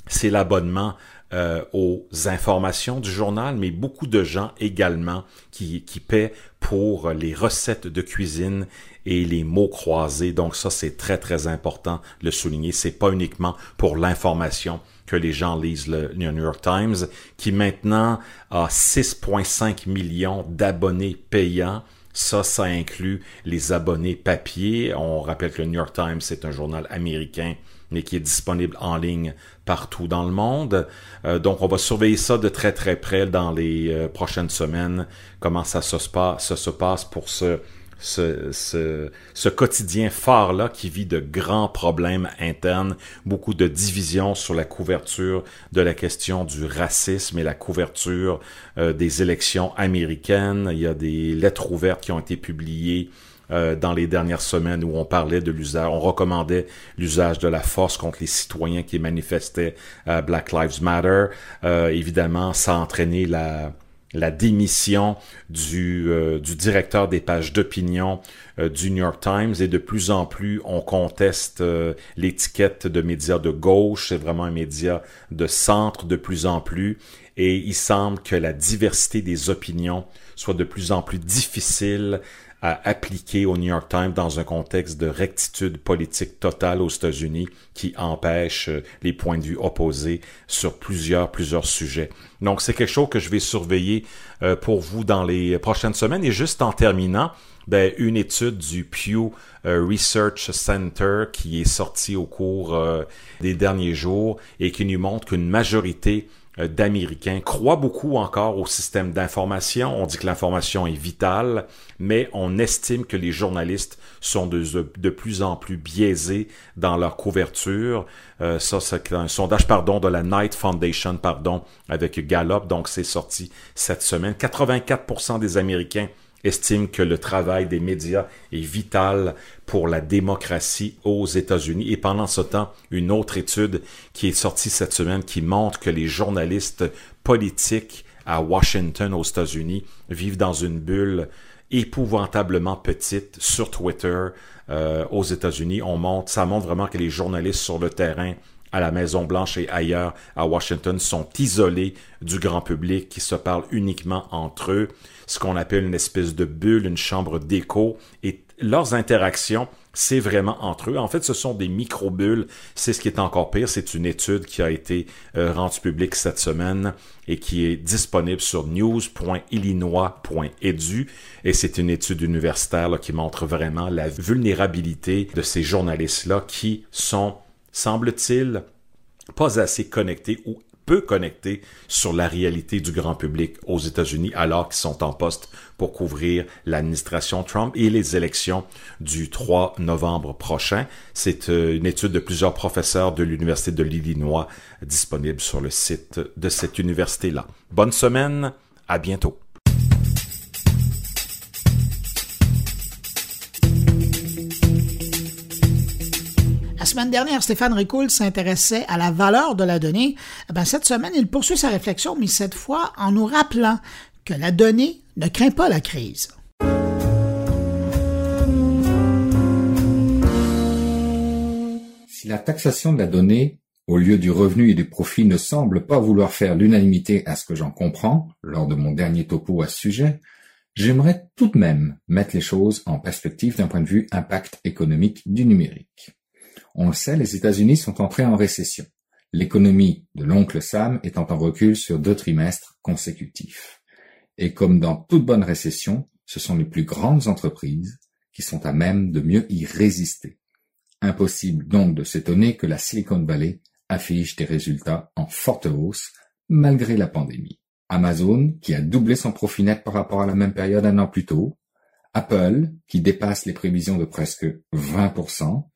c'est l'abonnement euh, aux informations du journal, mais beaucoup de gens également qui, qui paient pour les recettes de cuisine et les mots croisés. Donc ça, c'est très très important de le souligner. C'est pas uniquement pour l'information que les gens lisent le New York Times, qui maintenant a 6,5 millions d'abonnés payants ça, ça inclut les abonnés papier. On rappelle que le New York Times, c'est un journal américain, mais qui est disponible en ligne partout dans le monde. Euh, donc, on va surveiller ça de très très près dans les euh, prochaines semaines, comment ça se, passe, ça se passe pour ce ce, ce, ce quotidien phare-là qui vit de grands problèmes internes, beaucoup de divisions sur la couverture de la question du racisme et la couverture euh, des élections américaines. Il y a des lettres ouvertes qui ont été publiées euh, dans les dernières semaines où on parlait de l'usage, on recommandait l'usage de la force contre les citoyens qui manifestaient Black Lives Matter. Euh, évidemment, ça a entraîné la la démission du, euh, du directeur des pages d'opinion euh, du New York Times. Et de plus en plus on conteste euh, l'étiquette de médias de gauche, c'est vraiment un média de centre de plus en plus. Et il semble que la diversité des opinions soit de plus en plus difficile à appliquer au New York Times dans un contexte de rectitude politique totale aux États-Unis qui empêche euh, les points de vue opposés sur plusieurs, plusieurs sujets. Donc, c'est quelque chose que je vais surveiller euh, pour vous dans les prochaines semaines. Et juste en terminant, ben, une étude du Pew euh, Research Center qui est sortie au cours des derniers jours et qui nous montre qu'une majorité d'Américains croient beaucoup encore au système d'information. On dit que l'information est vitale, mais on estime que les journalistes sont de, de plus en plus biaisés dans leur couverture. Euh, ça, c'est un sondage, pardon, de la Knight Foundation, pardon, avec Gallup. Donc, c'est sorti cette semaine. 84% des Américains estime que le travail des médias est vital pour la démocratie aux États-Unis. Et pendant ce temps, une autre étude qui est sortie cette semaine qui montre que les journalistes politiques à Washington, aux États-Unis, vivent dans une bulle épouvantablement petite sur Twitter euh, aux États-Unis. On montre, ça montre vraiment que les journalistes sur le terrain à la Maison Blanche et ailleurs à Washington sont isolés du grand public qui se parlent uniquement entre eux, ce qu'on appelle une espèce de bulle, une chambre d'écho, et leurs interactions c'est vraiment entre eux. En fait, ce sont des micro-bulles. C'est ce qui est encore pire. C'est une étude qui a été euh, rendue publique cette semaine et qui est disponible sur news.illinois.edu. Et c'est une étude universitaire qui montre vraiment la vulnérabilité de ces journalistes-là qui sont, semble-t-il, pas assez connectés ou peu connectés sur la réalité du grand public aux États-Unis alors qu'ils sont en poste pour couvrir l'administration Trump et les élections du 3 novembre prochain. C'est euh, une étude de plusieurs professeurs de l'Université de l'Illinois disponible sur le site de cette université-là. Bonne semaine, à bientôt.
Semaine dernière, Stéphane Ricoul s'intéressait à la valeur de la donnée. Eh ben, cette semaine, il poursuit sa réflexion, mais cette fois en nous rappelant que la donnée ne craint pas la crise.
Si la taxation de la donnée, au lieu du revenu et du profit, ne semble pas vouloir faire l'unanimité à ce que j'en comprends, lors de mon dernier topo à ce sujet, j'aimerais tout de même mettre les choses en perspective d'un point de vue impact économique du numérique. On le sait, les États-Unis sont entrés en récession. L'économie de l'oncle Sam étant en recul sur deux trimestres consécutifs. Et comme dans toute bonne récession, ce sont les plus grandes entreprises qui sont à même de mieux y résister. Impossible donc de s'étonner que la Silicon Valley affiche des résultats en forte hausse malgré la pandémie. Amazon, qui a doublé son profit net par rapport à la même période un an plus tôt, Apple, qui dépasse les prévisions de presque 20%,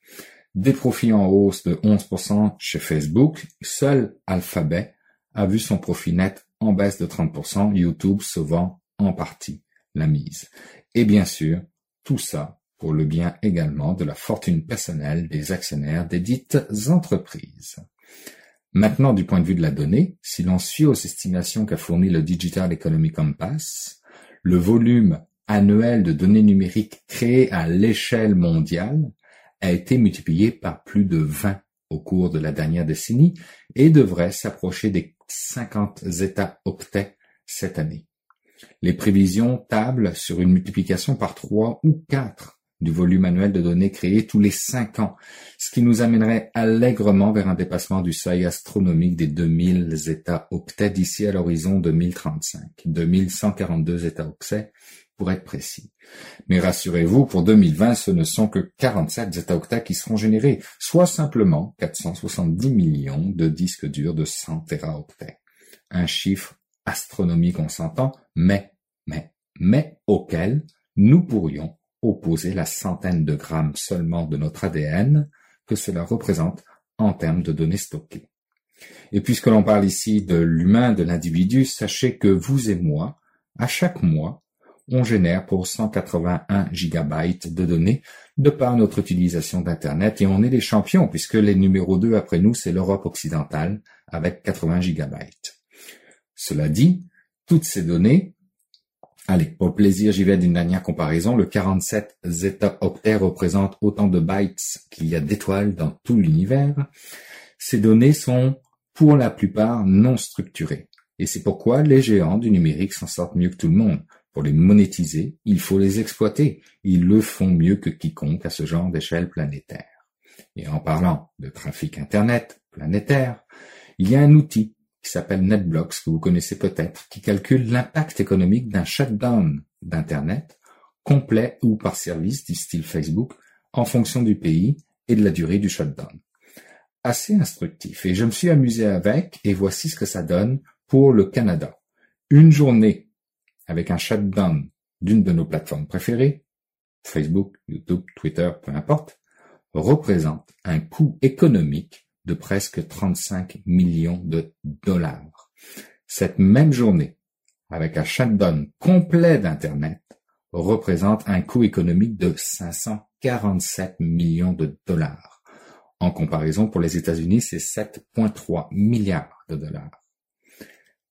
des profits en hausse de 11% chez Facebook, seul Alphabet a vu son profit net en baisse de 30%, YouTube sauvant en partie la mise. Et bien sûr, tout ça pour le bien également de la fortune personnelle des actionnaires des dites entreprises. Maintenant, du point de vue de la donnée, si l'on suit aux estimations qu'a fourni le Digital Economy Compass, le volume annuel de données numériques créées à l'échelle mondiale a été multiplié par plus de 20 au cours de la dernière décennie et devrait s'approcher des 50 États-octets cette année. Les prévisions tablent sur une multiplication par 3 ou 4 du volume annuel de données créées tous les 5 ans, ce qui nous amènerait allègrement vers un dépassement du seuil astronomique des 2000 États-octets d'ici à l'horizon 2035. 2142 États-octets pour être précis. Mais rassurez-vous, pour 2020, ce ne sont que 47 zeta-octets qui seront générés, soit simplement 470 millions de disques durs de 100 téraoctets. Un chiffre astronomique, on s'entend, mais, mais, mais auquel nous pourrions opposer la centaine de grammes seulement de notre ADN que cela représente en termes de données stockées. Et puisque l'on parle ici de l'humain, de l'individu, sachez que vous et moi, à chaque mois, on génère pour 181 gigabytes de données de par notre utilisation d'Internet et on est les champions puisque les numéros 2 après nous, c'est l'Europe occidentale avec 80 gigabytes. Cela dit, toutes ces données, allez, pour plaisir, j'y vais d'une dernière comparaison, le 47 zeta-octet représente autant de bytes qu'il y a d'étoiles dans tout l'univers. Ces données sont pour la plupart non structurées. Et c'est pourquoi les géants du numérique s'en sortent mieux que tout le monde. Pour les monétiser, il faut les exploiter. Ils le font mieux que quiconque à ce genre d'échelle planétaire. Et en parlant de trafic Internet planétaire, il y a un outil qui s'appelle NetBlocks, que vous connaissez peut-être, qui calcule l'impact économique d'un shutdown d'Internet, complet ou par service du style Facebook, en fonction du pays et de la durée du shutdown. Assez instructif, et je me suis amusé avec, et voici ce que ça donne pour le Canada. Une journée avec un shutdown d'une de nos plateformes préférées, Facebook, YouTube, Twitter, peu importe, représente un coût économique de presque 35 millions de dollars. Cette même journée, avec un shutdown complet d'Internet, représente un coût économique de 547 millions de dollars. En comparaison, pour les États-Unis, c'est 7,3 milliards de dollars.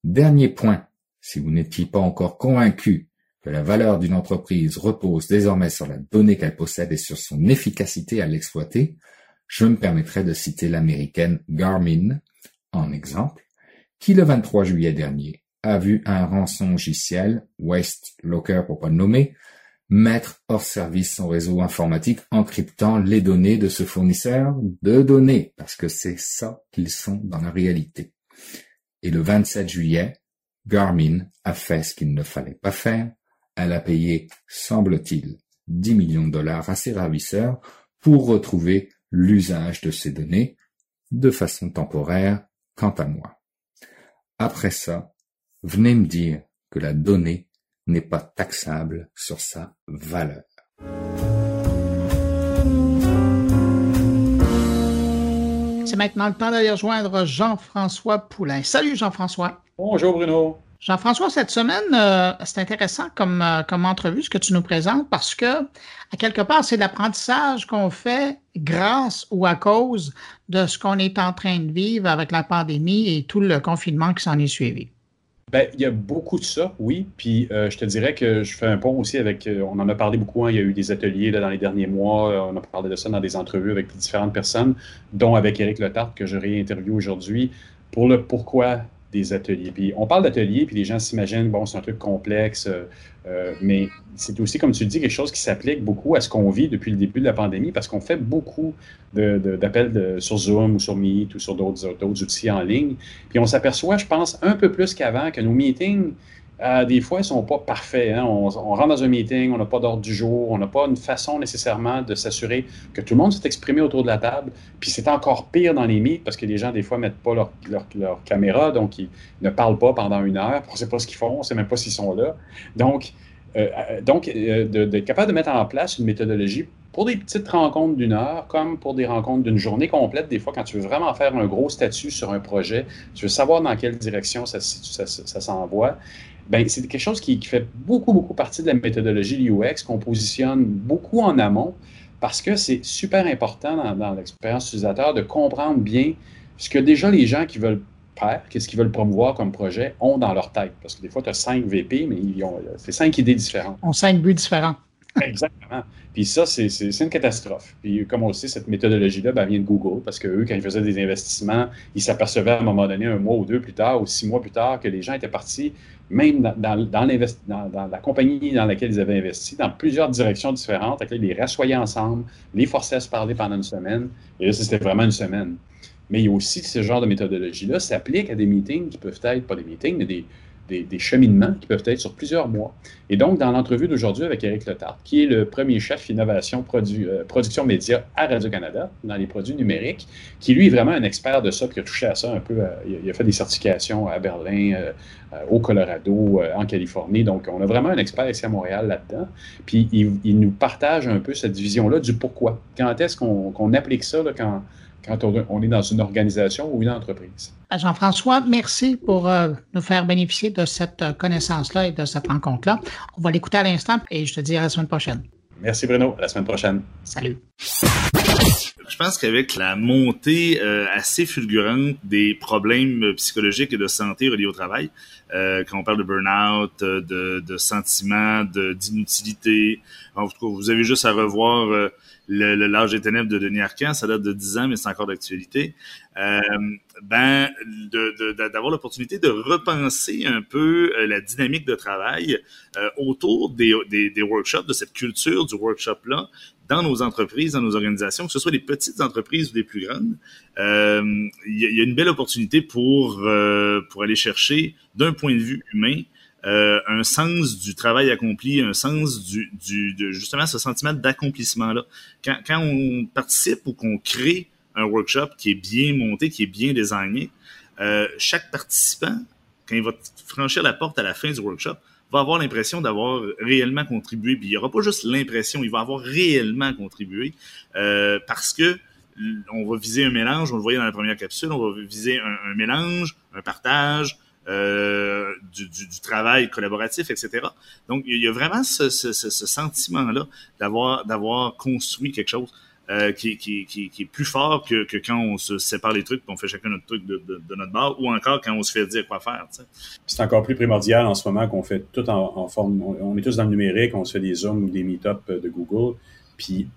Dernier point si vous n'étiez pas encore convaincu que la valeur d'une entreprise repose désormais sur la donnée qu'elle possède et sur son efficacité à l'exploiter, je me permettrai de citer l'américaine Garmin en exemple, qui le 23 juillet dernier a vu un rançongiciel, Waste Locker pour pas le nommer, mettre hors service son réseau informatique en cryptant les données de ce fournisseur de données, parce que c'est ça qu'ils sont dans la réalité. Et le 27 juillet, Garmin a fait ce qu'il ne fallait pas faire. Elle a payé, semble-t-il, 10 millions de dollars à ses ravisseurs pour retrouver l'usage de ces données de façon temporaire, quant à moi. Après ça, venez me dire que la donnée n'est pas taxable sur sa valeur.
C'est maintenant le temps d'aller rejoindre Jean-François Poulain. Salut Jean-François.
Bonjour Bruno.
Jean-François, cette semaine, euh, c'est intéressant comme, euh, comme entrevue ce que tu nous présentes parce que, à quelque part, c'est l'apprentissage qu'on fait grâce ou à cause de ce qu'on est en train de vivre avec la pandémie et tout le confinement qui s'en est suivi.
Ben, il y a beaucoup de ça, oui. Puis euh, je te dirais que je fais un pont aussi avec. Euh, on en a parlé beaucoup. Hein, il y a eu des ateliers là, dans les derniers mois. Euh, on a parlé de ça dans des entrevues avec différentes personnes, dont avec Éric Letarte, que je réinterviewe aujourd'hui, pour le pourquoi des ateliers. On parle d'ateliers, puis les gens s'imaginent, bon, c'est un truc complexe, euh, euh, mais c'est aussi, comme tu le dis, quelque chose qui s'applique beaucoup à ce qu'on vit depuis le début de la pandémie, parce qu'on fait beaucoup d'appels sur Zoom ou sur Meet ou sur d'autres outils en ligne. Puis on s'aperçoit, je pense, un peu plus qu'avant, que nos meetings euh, des fois, ils ne sont pas parfaits. Hein. On, rentre dans un meeting, on n'a pas d'ordre du jour, on n'a pas une façon nécessairement de s'assurer que tout le monde s'est exprimé autour de la table. Puis c'est encore pire dans les meets parce que les gens, des fois, ne mettent pas leur, leur, caméra, donc ils ne parlent pas pendant une heure. On ne sait pas ce qu'ils font, on ne sait même pas s'ils sont là. Donc, euh, euh, donc d'être capable de mettre en place une méthodologie pour des petites rencontres d'une heure, comme pour des rencontres d'une journée complète, des fois, quand tu veux vraiment faire un gros statut sur un projet, tu veux savoir dans quelle direction ça, ça s'envoie, ben, c'est quelque chose qui, fait beaucoup, beaucoup partie de la méthodologie UX qu'on positionne beaucoup en amont parce que c'est super important dans, l'expérience utilisateur de comprendre bien ce que déjà les gens qui veulent faire, qu'est-ce qu'ils veulent promouvoir comme projet, ont dans leur tête. Parce que des fois, tu as cinq VP, mais ils ont, c'est cinq idées différentes.
On cinq buts différents.
Exactement. Puis ça, c'est une catastrophe. Puis comme on le sait, cette méthodologie-là ben, vient de Google parce qu'eux, quand ils faisaient des investissements, ils s'apercevaient à un moment donné, un mois ou deux plus tard, ou six mois plus tard, que les gens étaient partis, même dans, dans, la compagnie dans laquelle ils avaient investi, dans plusieurs directions différentes. Ils les rassoyaient ensemble, les forçaient à se parler pendant une semaine. Et là, c'était vraiment une semaine. Mais il y a aussi ce genre de méthodologie-là s'applique à des meetings qui peuvent être, pas des meetings, mais des, des, cheminements qui peuvent être sur plusieurs mois. Et donc, dans l'entrevue d'aujourd'hui avec Eric Letarte, qui est le premier chef innovation euh, production média à Radio-Canada, dans les produits numériques, qui lui est vraiment un expert de ça, qui a touché à ça un peu. Euh, il a fait des certifications à Berlin, euh, au Colorado, en Californie. Donc, on a vraiment un expert ici à Montréal là-dedans. Puis, il, nous partage un peu cette vision-là du pourquoi. Quand est-ce qu'on applique ça, quand quand on, est dans une organisation ou une entreprise.
Jean-François, merci pour euh, nous faire bénéficier de cette euh, connaissance-là et de cette rencontre-là. On va l'écouter à l'instant et je te dis à la semaine prochaine.
Merci Bruno, à la semaine prochaine.
Salut.
Je pense qu'avec la montée euh, assez fulgurante des problèmes psychologiques et de santé reliés au travail, quand on parle de burn-out, de, de sentiments d'inutilité, en tout cas, vous avez juste à revoir le, l'âge des ténèbres de Denis Arcand, ça date de 10 ans, mais c'est encore d'actualité. Euh, ben, d'avoir l'opportunité de repenser un peu euh, la dynamique de travail euh, autour des, des, workshops, de cette culture du workshop-là, dans nos entreprises, dans nos organisations, que ce soit des petites entreprises ou des plus grandes. Euh, il y, a une belle opportunité pour, pour aller chercher, d'un point de vue humain, un sens du travail accompli, un sens du, du de, justement ce sentiment d'accomplissement-là. Quand, quand on participe ou qu'on crée un workshop qui est bien monté, qui est bien designé, euh, chaque participant, quand il va franchir la porte à la fin du workshop, va avoir l'impression d'avoir réellement contribué. Il n'y aura pas juste l'impression, il va avoir réellement contribué euh, parce que on va viser un mélange, on le voyait dans la première capsule, on va viser un, mélange, un partage, euh, du, travail collaboratif, etc. Donc, il y a vraiment ce, sentiment-là d'avoir construit quelque chose euh, qui, est plus fort que, quand on se sépare les trucs, qu'on fait chacun notre truc de, notre barre, ou encore quand on se fait dire quoi faire.
C'est encore plus primordial en ce moment qu'on fait tout en, forme. On, est tous dans le numérique, on se fait des Zooms ou des Meetups de Google. Puis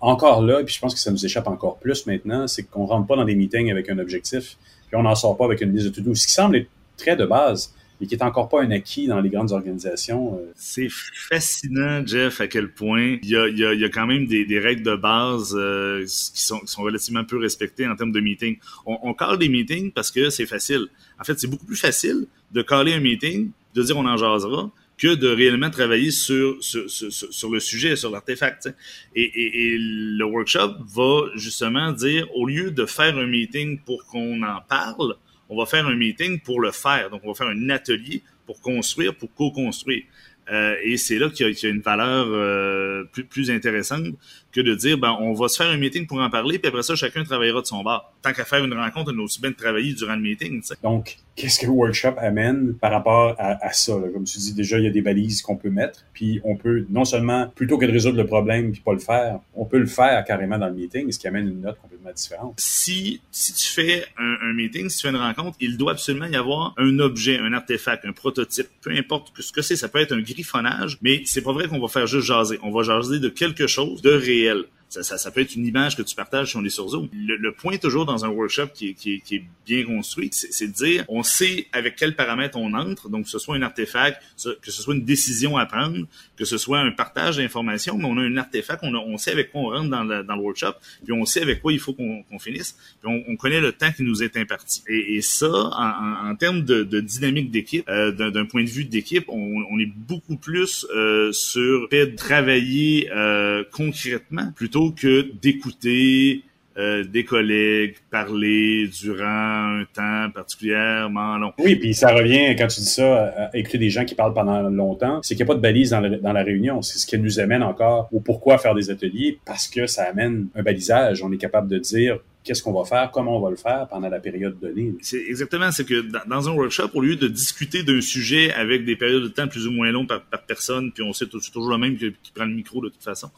encore là, puis je pense que ça nous échappe encore plus maintenant, c'est qu'on rentre pas dans des meetings avec un objectif, puis on n'en sort pas avec une liste de to-do. Ce qui semble être très de base. Mais qui est encore pas un acquis dans les grandes organisations.
Euh. C'est fascinant, Jeff, à quel point il y a, quand même des, règles de base euh, qui, sont, relativement peu respectées en termes de meeting. On, on des meetings parce que c'est facile. En fait, c'est beaucoup plus facile de caller un meeting, de dire on en jasera, que de réellement travailler sur, le sujet, sur l'artefact. Et, le workshop va justement dire, au lieu de faire un meeting pour qu'on en parle, on va faire un meeting pour le faire. Donc, on va faire un atelier pour construire, pour co-construire. Euh, et c'est là qu'il y, y, a une valeur euh, plus, plus intéressante que de dire, ben, on va se faire un meeting pour en parler, puis après ça, chacun travaillera de son bar. Tant qu'à faire une rencontre, on a aussi bien de travailler durant le meeting. T'sais.
Donc, qu'est-ce que le workshop amène par rapport à, à ça? Là? Comme tu dis, déjà, il y a des balises qu'on peut mettre, puis on peut, non seulement, plutôt que de résoudre le problème puis pas le faire, on peut le faire carrément dans le meeting, ce qui amène une note complètement différente.
Si, si tu fais un, un meeting, si tu fais une rencontre, il doit absolument y avoir un objet, un artefact, un prototype, peu importe ce que c'est, ça peut être un griffonnage, mais c'est pas vrai qu'on va faire juste jaser. On va jaser de quelque chose de réel. ACL. Ça, ça, ça, peut être une image que tu partages si on est sur Zoom. Le, le point toujours dans un workshop qui est, qui qui est bien construit, c'est de dire, on sait avec quels paramètres on entre, donc que ce soit un artefact, que ce soit une décision à prendre, que ce soit un partage d'informations, mais on a un artefact, on, a, on sait avec quoi on rentre dans le, dans le workshop, puis on sait avec quoi il faut qu'on qu finisse, puis on, on, connaît le temps qui nous est imparti. Et, et ça, en, en, en, termes de, de dynamique d'équipe, euh, d'un point de vue d'équipe, on, on, est beaucoup plus euh, sur fait travailler euh, concrètement plutôt que d'écouter euh, des collègues parler durant un temps particulièrement long.
Oui, puis ça revient, quand tu dis ça, à écouter des gens qui parlent pendant longtemps, c'est qu'il n'y a pas de balise dans, dans la réunion. C'est ce qui nous amène encore au pourquoi faire des ateliers, parce que ça amène un balisage. On est capable de dire qu'est-ce qu'on va faire, comment on va le faire pendant la période donnée.
C'est exactement, c'est que dans un workshop, au lieu de discuter d'un sujet avec des périodes de temps plus ou moins longues par, personne, puis on sait toujours le même qui, qui, prend le micro de toute façon,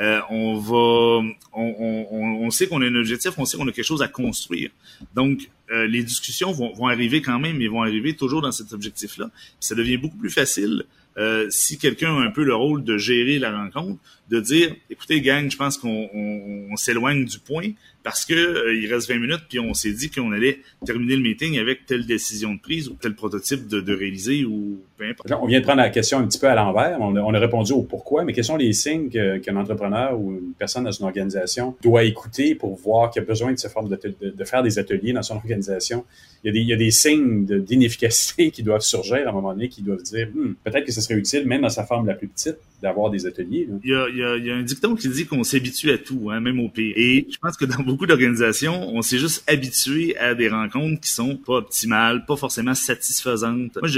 euh, on va, on, on, on sait qu'on a un objectif, on sait qu'on a quelque chose à construire. Donc, euh, les discussions vont, vont arriver quand même, mais vont arriver toujours dans cet objectif-là. Ça devient beaucoup plus facile euh, si quelqu'un a un peu le rôle de gérer la rencontre, de dire, écoutez, gang, je pense qu'on on, on s'éloigne du point parce que euh, il reste 20 minutes, puis on s'est dit qu'on allait terminer le meeting avec telle décision de prise ou tel prototype de, de réaliser ou peu importe.
on vient de prendre la question un petit peu à l'envers. On, on, a répondu au pourquoi, mais quels sont les signes qu'un qu entrepreneur ou une personne dans une organisation doit écouter pour voir qu'il a besoin de, forme de, de, de, faire des ateliers dans son organisation? Il y a des, il y a des signes d'inefficacité qui doivent surgir à un moment donné, qui doivent dire, hm, peut-être que ce serait utile, même dans sa forme la plus petite, d'avoir des ateliers.
Il y, a, il, y a, il y, a, un dicton qui dit qu'on s'habitue à tout, hein, même au pire. Et je pense que dans beaucoup d'organisations, on s'est juste habitué à des rencontres qui sont pas optimales, pas forcément satisfaisantes. Moi,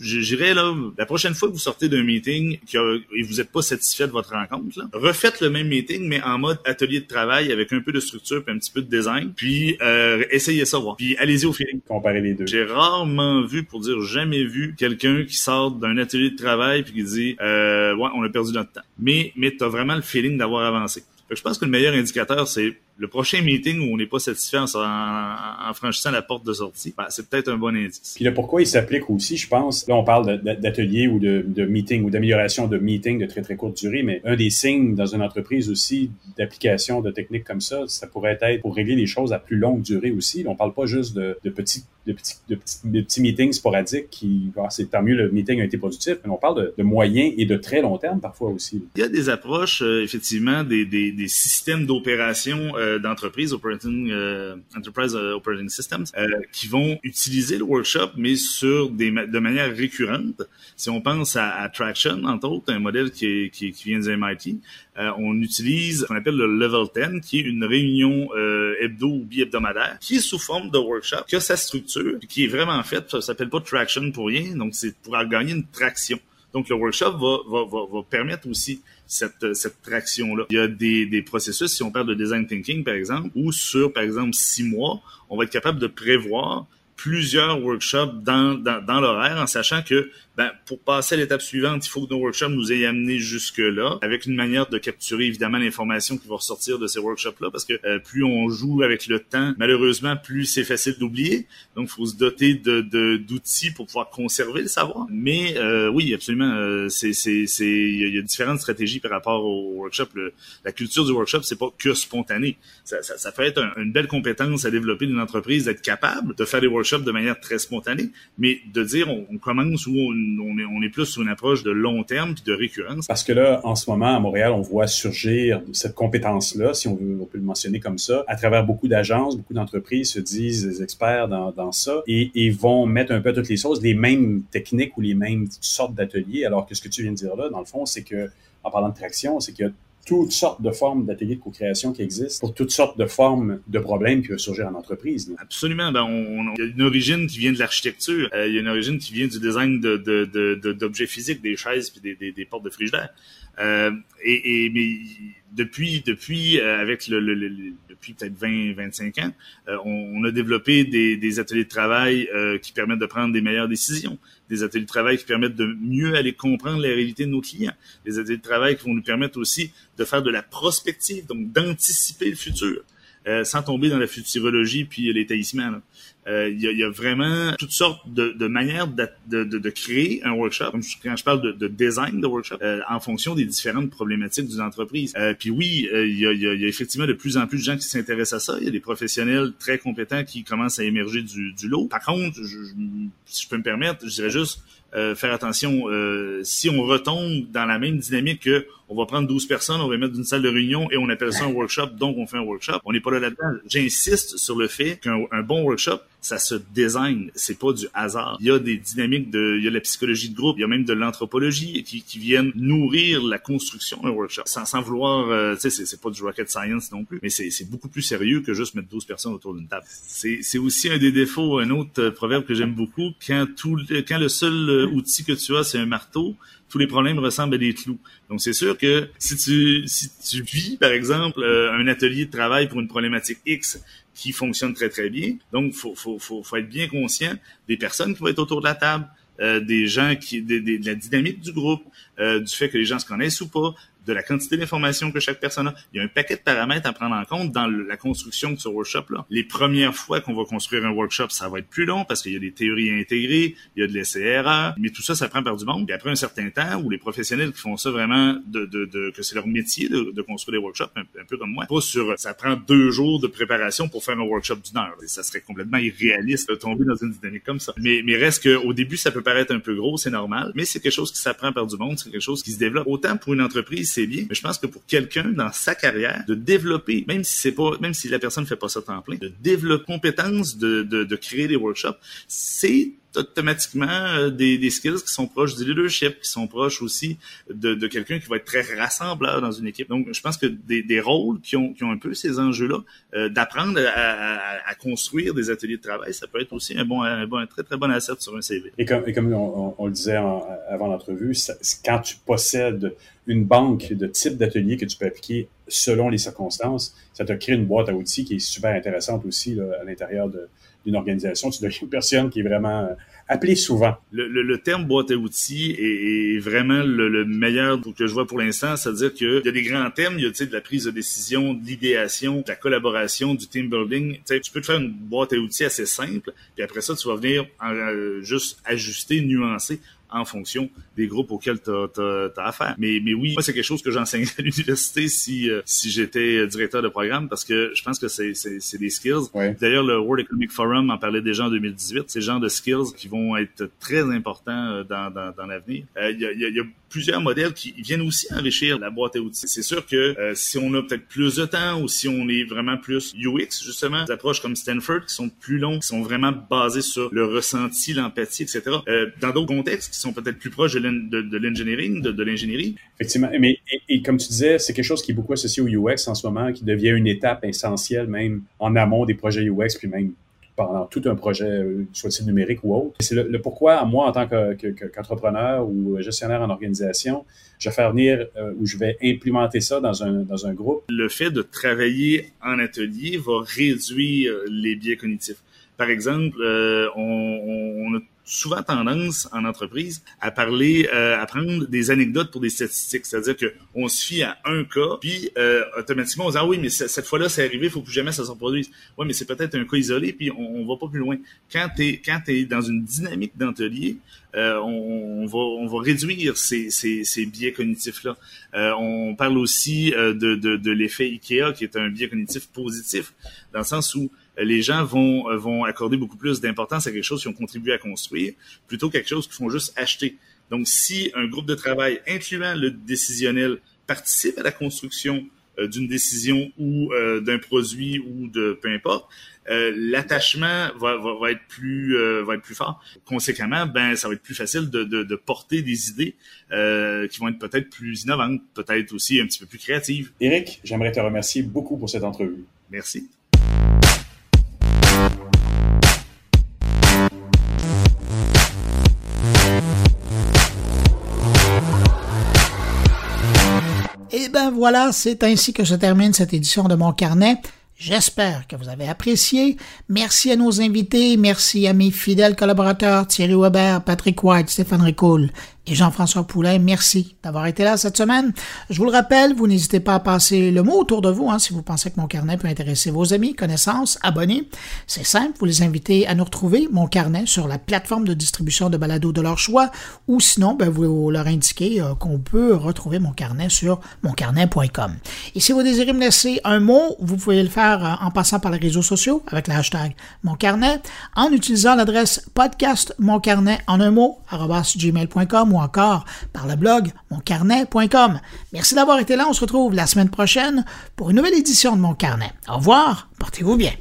j'irais là, la prochaine fois que vous sortez d'un meeting et vous n'êtes pas satisfait de votre rencontre, là, refaites le même meeting, mais en mode atelier de travail avec un peu de structure puis un petit peu de design, puis euh, essayez ça voir. Puis allez-y au feeling.
Comparer les deux.
J'ai rarement vu, pour dire jamais vu, quelqu'un qui sort d'un atelier de travail puis qui dit euh, ouais, on a perdu notre temps. Mais, mais tu as vraiment le feeling d'avoir avancé. je pense que le meilleur indicateur, c'est le prochain meeting où on n'est pas satisfait en, en, en, franchissant la porte de sortie, ben, c'est peut-être un bon indice.
Puis là, pourquoi il s'applique aussi, je pense, là on parle d'atelier ou de, de, meeting ou d'amélioration de meeting de très très courte durée, mais un des signes dans une entreprise aussi d'application de techniques comme ça, ça pourrait être pour régler les choses à plus longue durée aussi. On parle pas juste de, de petits de petits, de petits, de petits meetings sporadiques qui, ah, c'est tant mieux le meeting a été productif, mais on parle de, de moyen et de très long terme parfois aussi.
Il y a des approches, euh, effectivement, des, des, des systèmes d'opération euh, d'entreprise, operating, euh, enterprise operating systems, qui vont utiliser le workshop, mais sur des, de manière récurrente. Si on pense à, Traction, entre autres, un modèle qui, qui, vient du MIT, euh, on utilise ce qu'on appelle le Level 10, qui est une réunion euh, hebdo ou bi-hebdomadaire, qui est sous forme de workshop, qui a sa structure, qui est vraiment faite, ça s'appelle pas traction pour rien, donc c'est pour gagner une traction. Donc, le workshop va, va, va permettre aussi cette, traction-là. Il y a des, processus, si on parle de design thinking, par exemple, ou sur, par exemple, six mois, on va être capable de prévoir plusieurs workshops dans, dans, dans l'horaire en sachant que ben, pour passer à l'étape suivante, il faut que nos workshops nous aient amené jusque-là, avec une manière de capturer évidemment l'information qui va ressortir de ces workshops-là, parce que euh, plus on joue avec le temps, malheureusement, plus c'est facile d'oublier. Donc, il faut se doter de, d'outils pour pouvoir conserver le savoir. Mais euh, oui, absolument, euh, c'est, il y, a différentes stratégies par rapport au workshop. la culture du workshop, c'est pas que spontané. Ça, ça, ça peut être une belle compétence à développer d'une entreprise, d'être capable de faire des workshops de manière très spontanée, mais de dire on, on commence où on on est, plus sur une approche de long terme puis de récurrence.
Parce que là, en ce moment, à Montréal, on voit surgir cette compétence-là, si on veut, on peut le mentionner comme ça, à travers beaucoup d'agences, beaucoup d'entreprises se disent des experts dans, dans ça et, et, vont mettre un peu toutes les choses, les mêmes techniques ou les mêmes sortes d'ateliers. Alors que ce que tu viens de dire là, dans le fond, c'est que, en parlant de traction, c'est qu'il y a toutes sortes de formes d'ateliers de co-création qui existent pour toutes sortes de formes de problèmes qui peuvent surgir en entreprise.
Absolument. Ben, il y a une origine qui vient de l'architecture. Euh, il y a une origine qui vient du design de, de, d'objets physiques, des chaises puis des, des, des portes de frigidaire. Euh, et, et, mais depuis, depuis euh, avec le, le, le depuis peut-être 20, 25 ans, euh, on, on, a développé des, des ateliers de travail euh, qui permettent de prendre des meilleures décisions, des ateliers de travail qui permettent de mieux aller comprendre la réalité de nos clients, des ateliers de travail qui vont nous permettre aussi de faire de la prospective, donc d'anticiper le futur. Euh, sans tomber dans la futurologie puis l'étaillissement. Euh, il y, a, y, a, vraiment toutes sortes de, de manières de, de, de, créer un workshop. quand je parle de, design de workshop, euh, en fonction des différentes problématiques d'une entreprise. Euh, puis oui, il y, a, y, a, effectivement de plus en plus de gens qui s'intéressent à ça. Il y a des professionnels très compétents qui commencent à émerger du, du lot. Par contre, je, si je peux me permettre, je dirais juste euh, faire attention. Euh, si on retombe dans la même dynamique que on va prendre 12 personnes, on va mettre d'une salle de réunion et on appelle ça un workshop, donc on fait un workshop. On n'est pas là là-dedans. J'insiste sur le fait qu'un bon workshop, ça se design, c'est pas du hasard. Il y a des dynamiques de, il y a la psychologie de groupe, il y a même de l'anthropologie qui, qui viennent nourrir la construction d'un workshop. Sans, sans vouloir, euh, tu sais, c'est pas du rocket science non plus, mais c'est beaucoup plus sérieux que juste mettre 12 personnes autour d'une table. C'est aussi un des défauts, un autre euh, proverbe que j'aime beaucoup, quand tout, quand le seul euh, outil que tu as, c'est un marteau, tous les problèmes ressemblent à des clous. Donc c'est sûr que si tu si tu vis par exemple un atelier de travail pour une problématique X qui fonctionne très, très bien. Donc, faut, faut, faut, faut être bien conscient des personnes qui vont être autour de la table, euh, des gens qui, de la dynamique du groupe, euh, du fait que les gens se connaissent ou pas, de la quantité d'informations que chaque personne a. Il y a un paquet de paramètres à prendre en compte dans la construction de ce workshop-là. Les premières fois qu'on va construire un workshop, ça va être plus long parce qu'il y a des théories intégrées, il y a de l'essai mais tout ça, ça prend par du monde. Et après un certain temps, où les professionnels qui font ça vraiment, de, de, de que c'est leur métier de, de, construire des workshops, un, peu comme moi, pas sur, ça prend deux jours de préparation pour faire un workshop d'une heure. Et ça serait complètement irréaliste de tomber dans une dynamique comme ça. Mais, mais reste qu'au début, ça peut paraître un peu gros, c'est normal, mais c'est quelque chose qui s'apprend par du monde, c'est quelque chose qui se développe. Autant pour une entreprise, c'est bien, mais je pense que pour quelqu'un dans sa carrière, de développer, même si c'est pas, même si la personne fait pas ça temps plein, de développer compétence de, de, de créer des workshops, c'est automatiquement euh, des, des, skills qui sont proches du leadership, qui sont proches aussi de, de quelqu'un qui va être très rassembleur dans une équipe. Donc, je pense que des, des rôles qui ont, qui ont un peu ces enjeux-là, euh, d'apprendre à, à, à, construire des ateliers de travail, ça peut être aussi un bon, un, bon, un très très bon asset sur un CV.
Et comme, et comme on, on, le disait avant l'entrevue, quand tu possèdes une banque de types d'ateliers que tu peux appliquer selon les circonstances, ça te crée une boîte à outils qui est super intéressante aussi là, à l'intérieur de d'une organisation, tu deviens une personne qui est vraiment euh, appelée souvent.
Le, le, le, terme boîte à outils est, est vraiment le, le, meilleur que je vois pour l'instant, c'est-à-dire qu'il y a des grands thèmes, il y a de la prise de décision, de l'idéation, de la collaboration, du team building. tu peux te faire une boîte à outils assez simple, puis après ça, tu vas venir euh, juste ajuster, nuancer en fonction des groupes auxquels tu as, affaire. Mais, mais oui, moi, c'est quelque chose que j'enseigne à l'université si, euh, si j'étais directeur de programme parce que je pense que c'est, des skills. D'ailleurs, le World Economic Forum en parlait déjà en 2018. C'est le genre de skills qui vont être très importants euh, dans, dans, dans l'avenir. Euh, il y, a, y, a, plusieurs modèles qui viennent aussi enrichir la boîte à outils. C'est sûr que si on a peut-être plus de temps ou si on est vraiment plus UX, justement, des approches comme Stanford qui sont plus longues, qui sont vraiment basées sur le ressenti, l'empathie, etc. dans d'autres contextes qui sont peut-être plus proches de l'engineering, de, l'ingénierie.
Effectivement. Mais, et, comme tu disais, c'est quelque chose qui est beaucoup associé au UX en ce moment, qui devient une étape essentielle même en amont des projets UX, puis même pendant tout un projet, euh, soit-il numérique ou autre. C'est le, pourquoi, moi, en tant qu'entrepreneur ou gestionnaire en organisation, je vais faire venir euh, ou je vais implémenter ça dans un, dans un groupe.
Le fait de travailler en atelier va réduire les biais cognitifs Par exemple, on, on, a souvent tendance en entreprise à parler, euh, à prendre des anecdotes pour des statistiques. C'est-à-dire que on se fie à un cas, puis euh, automatiquement on se dit ah oui mais cette fois-là c'est arrivé, il faut plus jamais ça se reproduise. Oui mais c'est peut-être un cas isolé, puis on, on va pas plus loin. Quand t'es quand t'es dans une dynamique d'atelier, euh, on, va on va réduire ces, ces, ces biais cognitifs là. Euh, on parle aussi euh, de, de, de l'effet Ikea qui est un biais cognitif positif dans le sens où les gens vont, euh, vont accorder beaucoup plus d'importance à quelque chose qu'ils ont contribué à construire plutôt qu'à quelque chose qu'ils font juste acheter. Donc, si un groupe de travail incluant le décisionnel participe à la construction euh, d'une décision ou euh, d'un produit ou de peu importe, l'attachement va, va, être plus va être plus fort. Conséquemment, ben ça va être plus facile de, de, de porter des idées qui vont être peut-être plus innovantes, peut-être aussi un petit peu plus créatives.
Eric, j'aimerais te remercier beaucoup pour cette entrevue.
Merci.
Ben voilà, c'est ainsi que se termine cette édition de mon carnet. J'espère que vous avez apprécié. Merci à nos invités, merci à mes fidèles collaborateurs Thierry Weber, Patrick White, Stéphane Ricoul et Jean-François Poulain, merci d'avoir été là cette semaine. Je vous le rappelle, vous n'hésitez pas à passer le mot autour de vous hein, si vous pensez que mon carnet peut intéresser vos amis, connaissances, abonnés. C'est simple, vous les invitez à nous retrouver, mon carnet, sur la plateforme de distribution de balado de leur choix, ou sinon, ben, vous leur indiquez euh, qu'on peut retrouver mon carnet sur moncarnet.com. Et si vous désirez me laisser un mot, vous pouvez le faire euh, en passant par les réseaux sociaux avec le hashtag mon carnet, en utilisant l'adresse podcast mon carnet en un mot, gmail.com ou encore par le blog moncarnet.com. Merci d'avoir été là. On se retrouve la semaine prochaine pour une nouvelle édition de Mon Carnet. Au revoir. Portez-vous bien.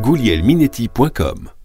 goulielminetti.com